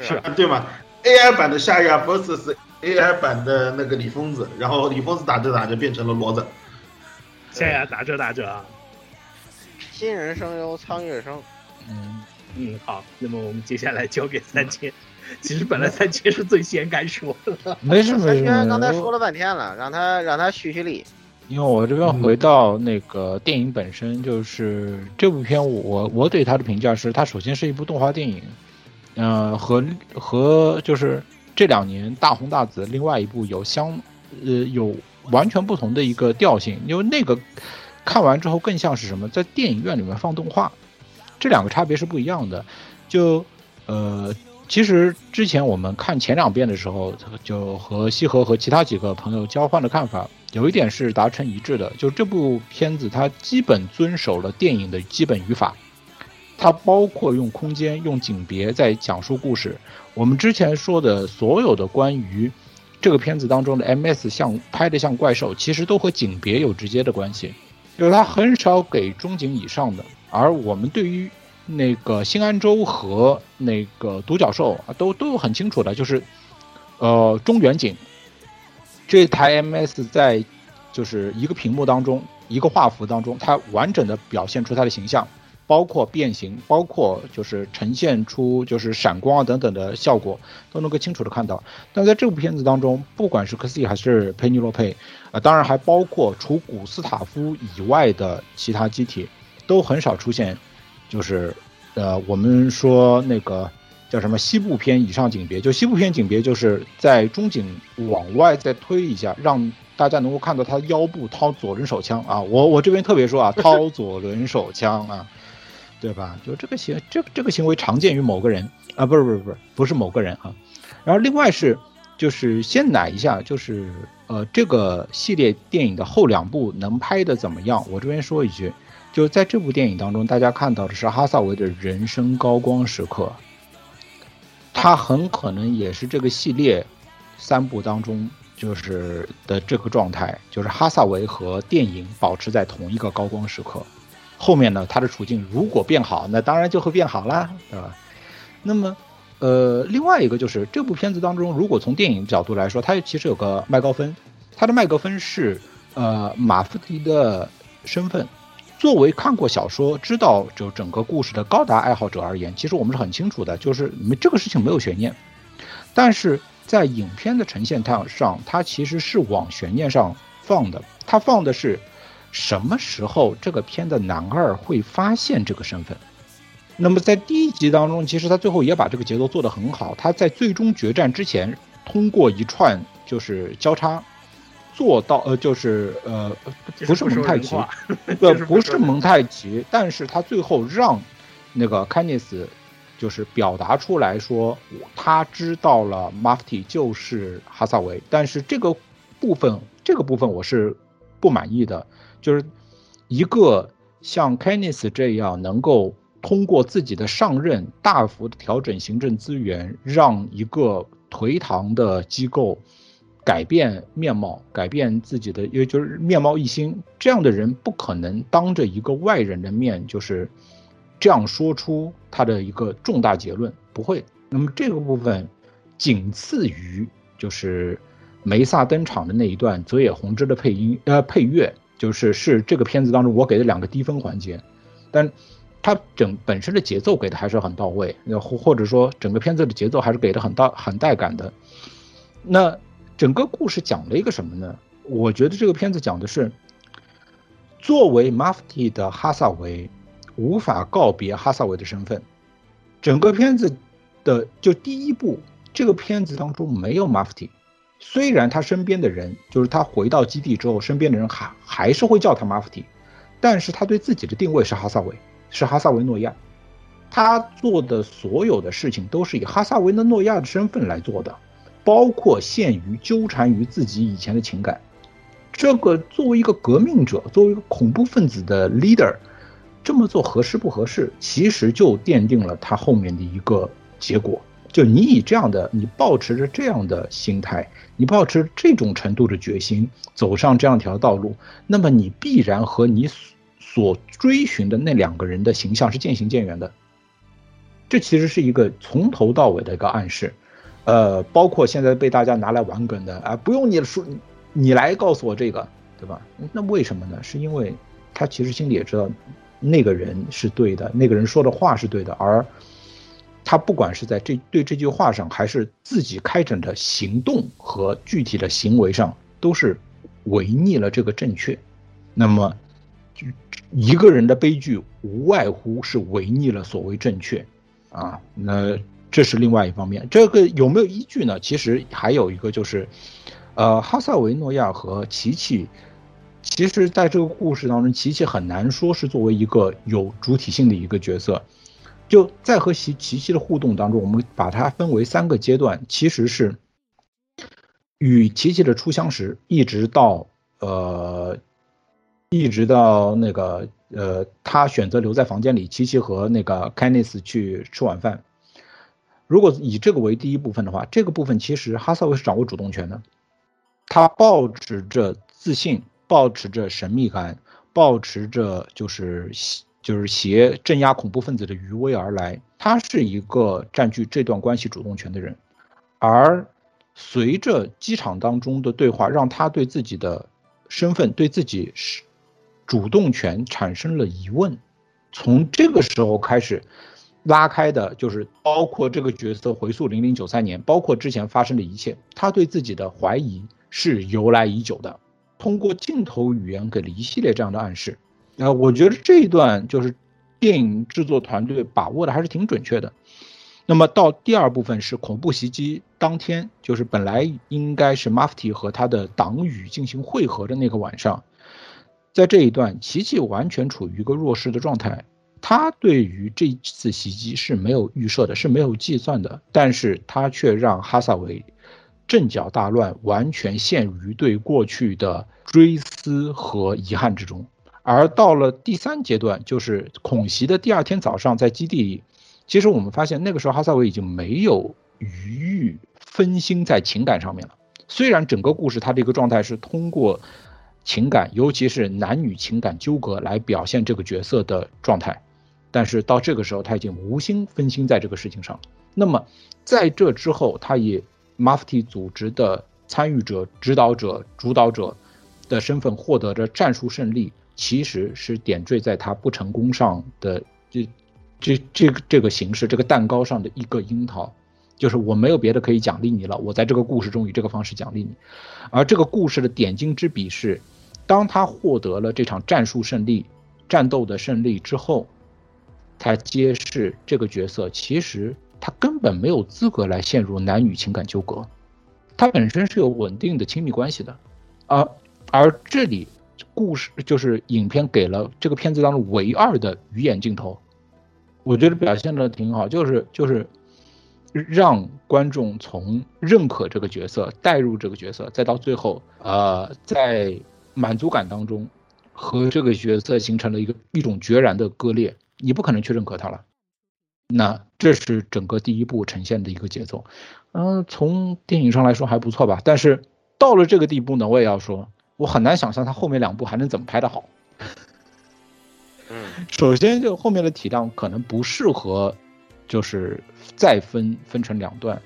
是对吗？AI 版的夏亚 vs AI 版的那个李疯子，然后李疯子打着打着变成了骡子，夏亚打着打着啊。新人声优苍月生。嗯嗯，好，那么我们接下来交给三千。其实本来三千是最先该说的，没事没事。三千刚才说了半天了，让他让他蓄蓄力。因为我这边回到那个电影本身，就是这部片我我对它的评价是，它首先是一部动画电影，呃，和和就是这两年大红大紫另外一部有相呃有完全不同的一个调性，因为那个看完之后更像是什么，在电影院里面放动画，这两个差别是不一样的。就呃，其实之前我们看前两遍的时候，就和西河和其他几个朋友交换的看法。有一点是达成一致的，就这部片子它基本遵守了电影的基本语法，它包括用空间、用景别在讲述故事。我们之前说的所有的关于这个片子当中的 MS 像拍的像怪兽，其实都和景别有直接的关系，就是它很少给中景以上的。而我们对于那个新安州和那个独角兽啊，都都有很清楚的，就是呃中远景。这台 MS 在就是一个屏幕当中，一个画幅当中，它完整的表现出它的形象，包括变形，包括就是呈现出就是闪光啊等等的效果，都能够清楚的看到。但在这部片子当中，不管是科西还是佩尼洛佩，啊，当然还包括除古斯塔夫以外的其他机体，都很少出现，就是呃，我们说那个。叫什么西部片以上景别？就西部片景别，就是在中景往外再推一下，让大家能够看到他腰部掏左轮手枪啊！我我这边特别说啊，掏 左轮手枪啊，对吧？就这个行，这这个行为常见于某个人啊，不是不是不是不是某个人啊。然后另外是，就是先奶一下，就是呃，这个系列电影的后两部能拍的怎么样？我这边说一句，就在这部电影当中，大家看到的是哈萨维的人生高光时刻。他很可能也是这个系列三部当中就是的这个状态，就是哈萨维和电影保持在同一个高光时刻。后面呢，他的处境如果变好，那当然就会变好啦，对吧？那么，呃，另外一个就是这部片子当中，如果从电影角度来说，它其实有个麦高芬，它的麦高芬是呃马夫提的身份。作为看过小说、知道就整个故事的高达爱好者而言，其实我们是很清楚的，就是没这个事情没有悬念。但是在影片的呈现上，它其实是往悬念上放的。它放的是什么时候这个片的男二会发现这个身份？那么在第一集当中，其实他最后也把这个节奏做得很好。他在最终决战之前，通过一串就是交叉。做到呃，就是呃，不是蒙太奇，呃，不是蒙 太奇，但是他最后让那个凯尼斯就是表达出来说，他知道了马夫提就是哈萨维，但是这个部分，这个部分我是不满意的，就是一个像凯尼斯这样能够通过自己的上任大幅的调整行政资源，让一个颓唐的机构。改变面貌，改变自己的，也就是面貌一新。这样的人不可能当着一个外人的面，就是这样说出他的一个重大结论，不会。那么这个部分仅次于就是梅萨登场的那一段泽野弘之的配音，呃，配乐，就是是这个片子当中我给的两个低分环节，但他整本身的节奏给的还是很到位，或或者说整个片子的节奏还是给的很大很带感的。那。整个故事讲了一个什么呢？我觉得这个片子讲的是，作为 Mafti 的哈萨维无法告别哈萨维的身份。整个片子的就第一部，这个片子当中没有 Mafti，虽然他身边的人就是他回到基地之后，身边的人还还是会叫他 Mafti，但是他对自己的定位是哈萨维，是哈萨维诺亚。他做的所有的事情都是以哈萨维的诺亚的身份来做的。包括限于纠缠于自己以前的情感。这个作为一个革命者，作为一个恐怖分子的 leader，这么做合适不合适？其实就奠定了他后面的一个结果。就你以这样的，你保持着这样的心态，你保持这种程度的决心，走上这样条道路，那么你必然和你所追寻的那两个人的形象是渐行渐远的。这其实是一个从头到尾的一个暗示，呃，包括现在被大家拿来玩梗的啊，不用你说，你来告诉我这个，对吧？那为什么呢？是因为他其实心里也知道，那个人是对的，那个人说的话是对的，而他不管是在这对这句话上，还是自己开展的行动和具体的行为上，都是违逆了这个正确。那么，就一个人的悲剧无外乎是违逆了所谓正确。啊，那这是另外一方面，这个有没有依据呢？其实还有一个就是，呃，哈萨维诺亚和琪琪，其实在这个故事当中，琪琪很难说是作为一个有主体性的一个角色。就在和琪琪琪的互动当中，我们把它分为三个阶段，其实是与琪琪的初相识，一直到呃，一直到那个。呃，他选择留在房间里，琪琪和那个 k e n n i s 去吃晚饭。如果以这个为第一部分的话，这个部分其实哈萨维是掌握主动权的。他保持着自信，保持着神秘感，保持着就是就是携镇压恐怖分子的余威而来。他是一个占据这段关系主动权的人。而随着机场当中的对话，让他对自己的身份，对自己是。主动权产生了疑问，从这个时候开始，拉开的就是包括这个角色回溯零零九三年，包括之前发生的一切，他对自己的怀疑是由来已久的。通过镜头语言给了一系列这样的暗示，啊，我觉得这一段就是电影制作团队把握的还是挺准确的。那么到第二部分是恐怖袭击当天，就是本来应该是 Mafti 和他的党羽进行会合的那个晚上。在这一段，琪琪完全处于一个弱势的状态，他对于这次袭击是没有预设的，是没有计算的，但是他却让哈萨维阵脚大乱，完全陷于对过去的追思和遗憾之中。而到了第三阶段，就是恐袭的第二天早上，在基地里，其实我们发现那个时候哈萨维已经没有余欲分心在情感上面了。虽然整个故事它的一个状态是通过。情感，尤其是男女情感纠葛来表现这个角色的状态，但是到这个时候，他已经无心分心在这个事情上了。那么，在这之后，他以 Mafti 组织的参与者、指导者、主导者的身份获得着战术胜利，其实是点缀在他不成功上的这、这、这个这个形式、这个蛋糕上的一个樱桃。就是我没有别的可以奖励你了，我在这个故事中以这个方式奖励你，而这个故事的点睛之笔是。当他获得了这场战术胜利、战斗的胜利之后，才揭示这个角色其实他根本没有资格来陷入男女情感纠葛，他本身是有稳定的亲密关系的，而而这里故事就是影片给了这个片子当中唯二的鱼眼镜头，我觉得表现的挺好，就是就是让观众从认可这个角色、带入这个角色，再到最后，呃，在。满足感当中，和这个角色形成了一个一种决然的割裂，你不可能去认可他了。那这是整个第一部呈现的一个节奏，嗯，从电影上来说还不错吧。但是到了这个地步呢，我也要说，我很难想象他后面两部还能怎么拍的好。嗯，首先就后面的体量可能不适合，就是再分分成两段，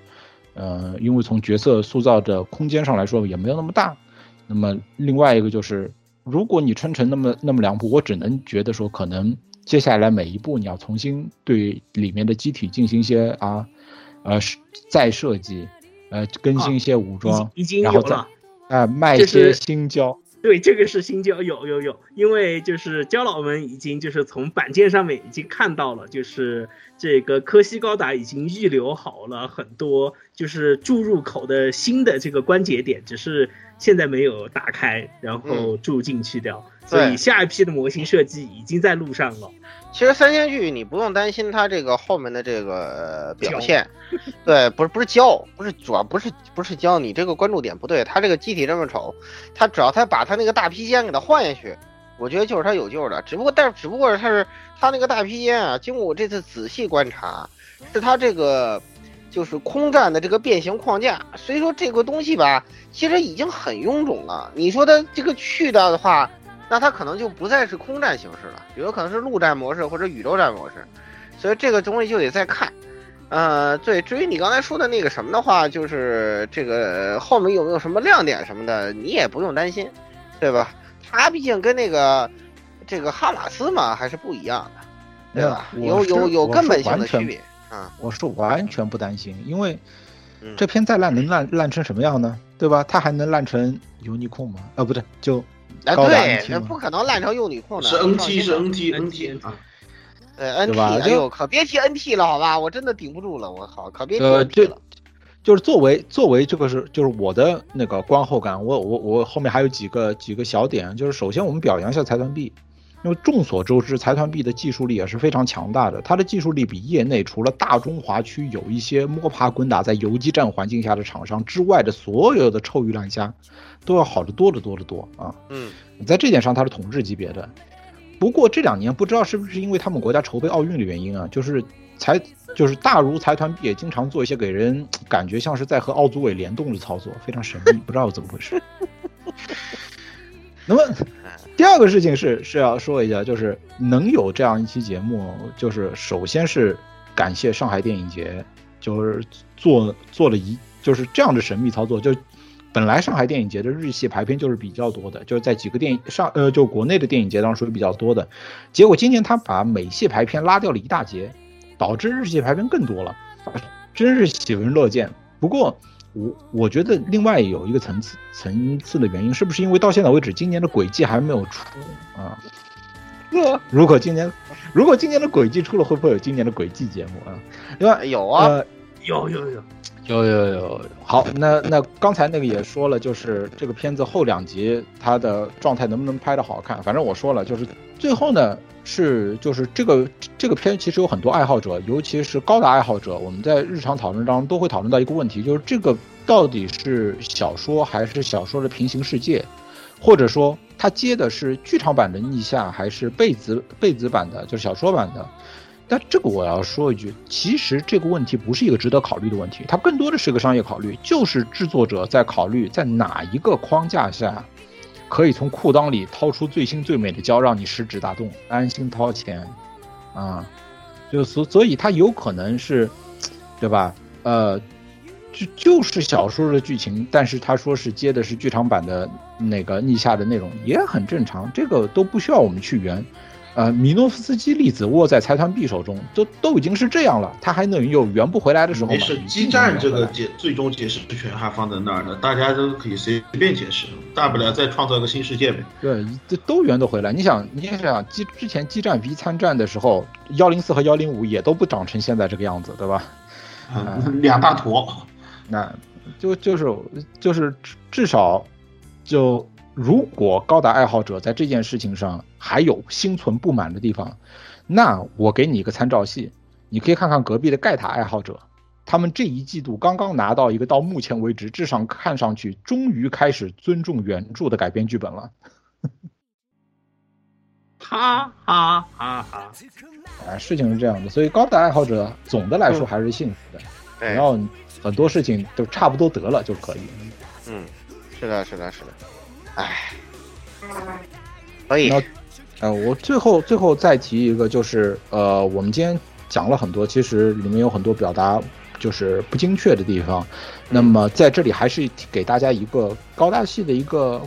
呃，因为从角色塑造的空间上来说也没有那么大。那么另外一个就是，如果你撑成那么那么两部，我只能觉得说，可能接下来每一步你要重新对里面的机体进行一些啊，呃，再设计，呃，更新一些武装，已经有了，啊，卖一些新胶。对，这个是新胶，有有有，因为就是胶佬们已经就是从板件上面已经看到了，就是这个科西高达已经预留好了很多就是注入口的新的这个关节点，只是。现在没有打开，然后注进去掉，所以下一批的模型设计已经在路上了。其实三千剧你不用担心它这个后面的这个呃表现，对，不是不是胶，不是主要不是不是胶你这个关注点不对，它这个机体这么丑，它只要它把它那个大披肩给它换下去，我觉得就是它有救的。只不过但是只不过是它是它那个大披肩啊，经过我这次仔细观察，是它这个就是空战的这个变形框架，所以说这个东西吧，其实已经很臃肿了。你说它这个去掉的话。那它可能就不再是空战形式了，有可能是陆战模式或者宇宙战模式，所以这个东西就得再看。呃，对，至于你刚才说的那个什么的话，就是这个后面有没有什么亮点什么的，你也不用担心，对吧？它毕竟跟那个这个哈马斯嘛还是不一样的，对吧？有有有根本性的区别啊！我是完全不担心，因为嗯这片再烂能烂烂成什么样呢？对吧？它还能烂成尤尼控吗？啊，不对，就。哎，对，那不可能烂成幼女控的。是 NT 是 NT NT 啊，对 NT，哎呦，可别提 NT 了，好吧，我真的顶不住了，我靠，可别提呃 NT 了。就是作为作为这个是就是我的那个观后感，我我我后面还有几个几个小点，就是首先我们表扬一下财团 B，因为众所周知，财团 B 的技术力也是非常强大的，它的技术力比业内除了大中华区有一些摸爬滚打在游击战环境下的厂商之外的所有的臭鱼烂虾。都要好得多得多得多啊！嗯，在这点上它是统治级别的。不过这两年不知道是不是因为他们国家筹备奥运的原因啊，就是财就是大如财团 B 也经常做一些给人感觉像是在和奥组委联动的操作，非常神秘，不知道怎么回事。那么第二个事情是是要说一下，就是能有这样一期节目，就是首先是感谢上海电影节，就是做做了一就是这样的神秘操作，就。本来上海电影节的日系排片就是比较多的，就是在几个电影上，呃，就国内的电影节当中属于比较多的。结果今年他把美系排片拉掉了一大截，导致日系排片更多了，真是喜闻乐见。不过我我觉得另外有一个层次层次的原因，是不是因为到现在为止今年的轨迹还没有出啊？如果今年如果今年的轨迹出了，会不会有今年的轨迹节目啊？另外有啊，呃、有有有。有有有，好，那那刚才那个也说了，就是这个片子后两集它的状态能不能拍得好看？反正我说了，就是最后呢是就是这个这个片其实有很多爱好者，尤其是高达爱好者，我们在日常讨论当中都会讨论到一个问题，就是这个到底是小说还是小说的平行世界，或者说它接的是剧场版的逆下还是贝子贝子版的，就是小说版的。但这个我要说一句，其实这个问题不是一个值得考虑的问题，它更多的是个商业考虑，就是制作者在考虑在哪一个框架下，可以从裤裆里掏出最新最美的胶，让你食指大动，安心掏钱，啊，就所所以他有可能是，对吧？呃，就就是小说的剧情，但是他说是接的是剧场版的那个逆下的内容，也很正常，这个都不需要我们去圆。呃，米诺夫斯基粒子握在财团 B 手中，都都已经是这样了，他还能有圆不回来的时候吗？没事，激战这个解最终解释权还放在那儿呢，大家都可以随便解释，大不了再创造一个新世界呗。对，这都圆得回来。你想，你想想，激之前激战 V 参战的时候，幺零四和幺零五也都不长成现在这个样子，对吧？啊、嗯，两大坨，那就就是就是至少就。如果高达爱好者在这件事情上还有心存不满的地方，那我给你一个参照系，你可以看看隔壁的盖塔爱好者，他们这一季度刚刚拿到一个到目前为止至少看上去终于开始尊重原著的改编剧本了。哈哈哈哈！啊，事情是这样的，所以高达爱好者总的来说还是幸福的，嗯、然后很多事情都差不多得了就可以。嗯，是的，是的，是的。唉，可以。呃，我最后最后再提一个，就是呃，我们今天讲了很多，其实里面有很多表达就是不精确的地方。那么在这里还是给大家一个高大系的一个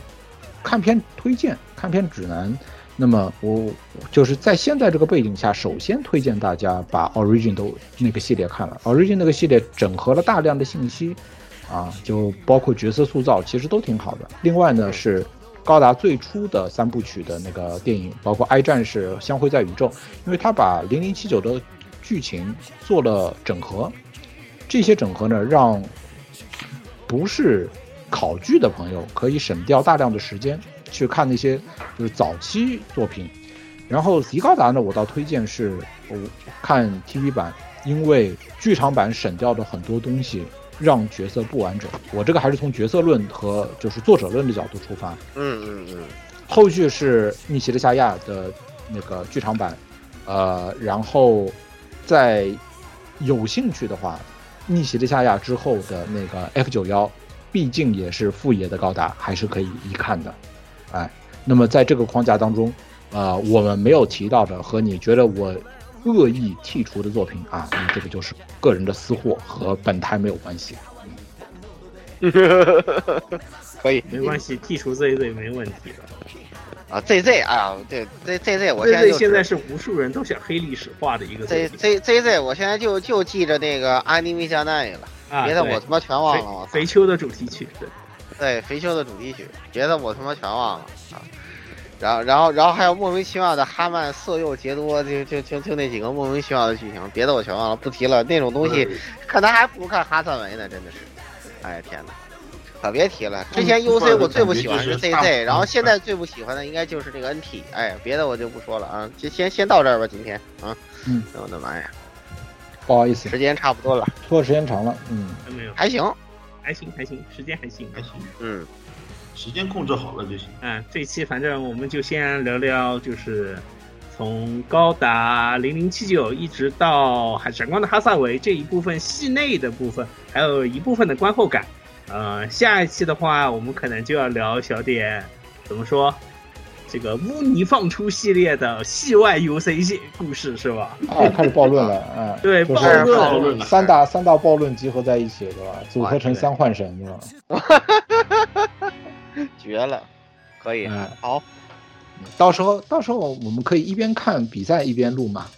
看片推荐、看片指南。那么我就是在现在这个背景下，首先推荐大家把 Origin 都那个系列看了。Origin 那个系列整合了大量的信息。啊，就包括角色塑造，其实都挺好的。另外呢，是高达最初的三部曲的那个电影，包括《爱战士》《相会在宇宙》，因为他把零零七九的剧情做了整合。这些整合呢，让不是考据的朋友可以省掉大量的时间去看那些就是早期作品。然后迪高达呢，我倒推荐是我看 TV 版，因为剧场版省掉的很多东西让角色不完整。我这个还是从角色论和就是作者论的角度出发。嗯嗯嗯。后续是逆袭的夏亚的那个剧场版，呃，然后在有兴趣的话，逆袭的夏亚之后的那个 F 九幺，毕竟也是富爷的高达，还是可以一看的。哎，那么在这个框架当中。呃，我们没有提到的和你觉得我恶意剔除的作品啊，那这个就是个人的私货，和本台没有关系。可以，没关系，剔除 ZZ 没问题的。啊，ZZ 啊，对，Z ZZ，我现在现在是无数人都想黑历史化的一个 Z Z ZZ，我现在就就记着那个安妮米加奈了，啊，别的我他妈全忘了。肥秋的主题曲，对，对，肥秋的主题曲，别的我他妈全忘了啊。然后，然后，然后还有莫名其妙的哈曼色诱杰多，就就就就那几个莫名其妙的剧情，别的我全忘了，不提了。那种东西，可能还不如看哈萨维呢，真的是。哎天哪，可别提了。之前 UC 我最不喜欢是 ZZ，然后现在最不喜欢的应该就是这个 NT。哎，别的我就不说了啊，就先先到这儿吧，今天啊。嗯。我的妈呀！不好意思，时间差不多了。拖时间长了，嗯。还没有。还行，还行，还行，时间还行，还行。嗯。时间控制好了就行。嗯，这期反正我们就先聊聊，就是从高达零零七九一直到海闪光的哈萨维这一部分戏内的部分，还有一部分的观后感。呃，下一期的话，我们可能就要聊小点，怎么说？这个污泥放出系列的戏外 UC 故事是吧？啊，开始暴论了，嗯，对，暴论，三大三大暴论集合在一起，是吧？组合成三幻神，是吧？绝了，可以，好，到时候到时候我们可以一边看比赛一边录嘛，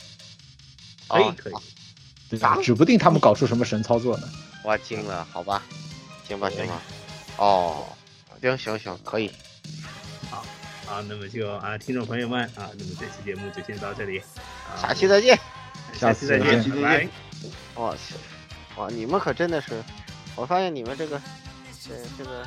可以可以，对吧？指不定他们搞出什么神操作呢。我惊了，好吧，行吧行吧，哦，行行行，可以，好，好，那么就啊，听众朋友们啊，那么这期节目就先到这里，下期再见，下期再见，拜拜。哇哇，你们可真的是，我发现你们这个，这这个。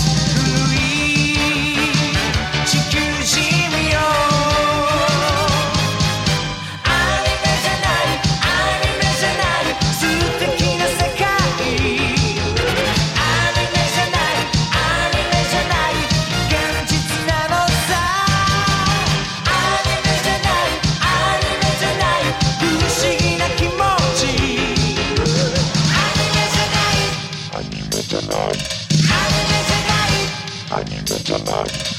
じ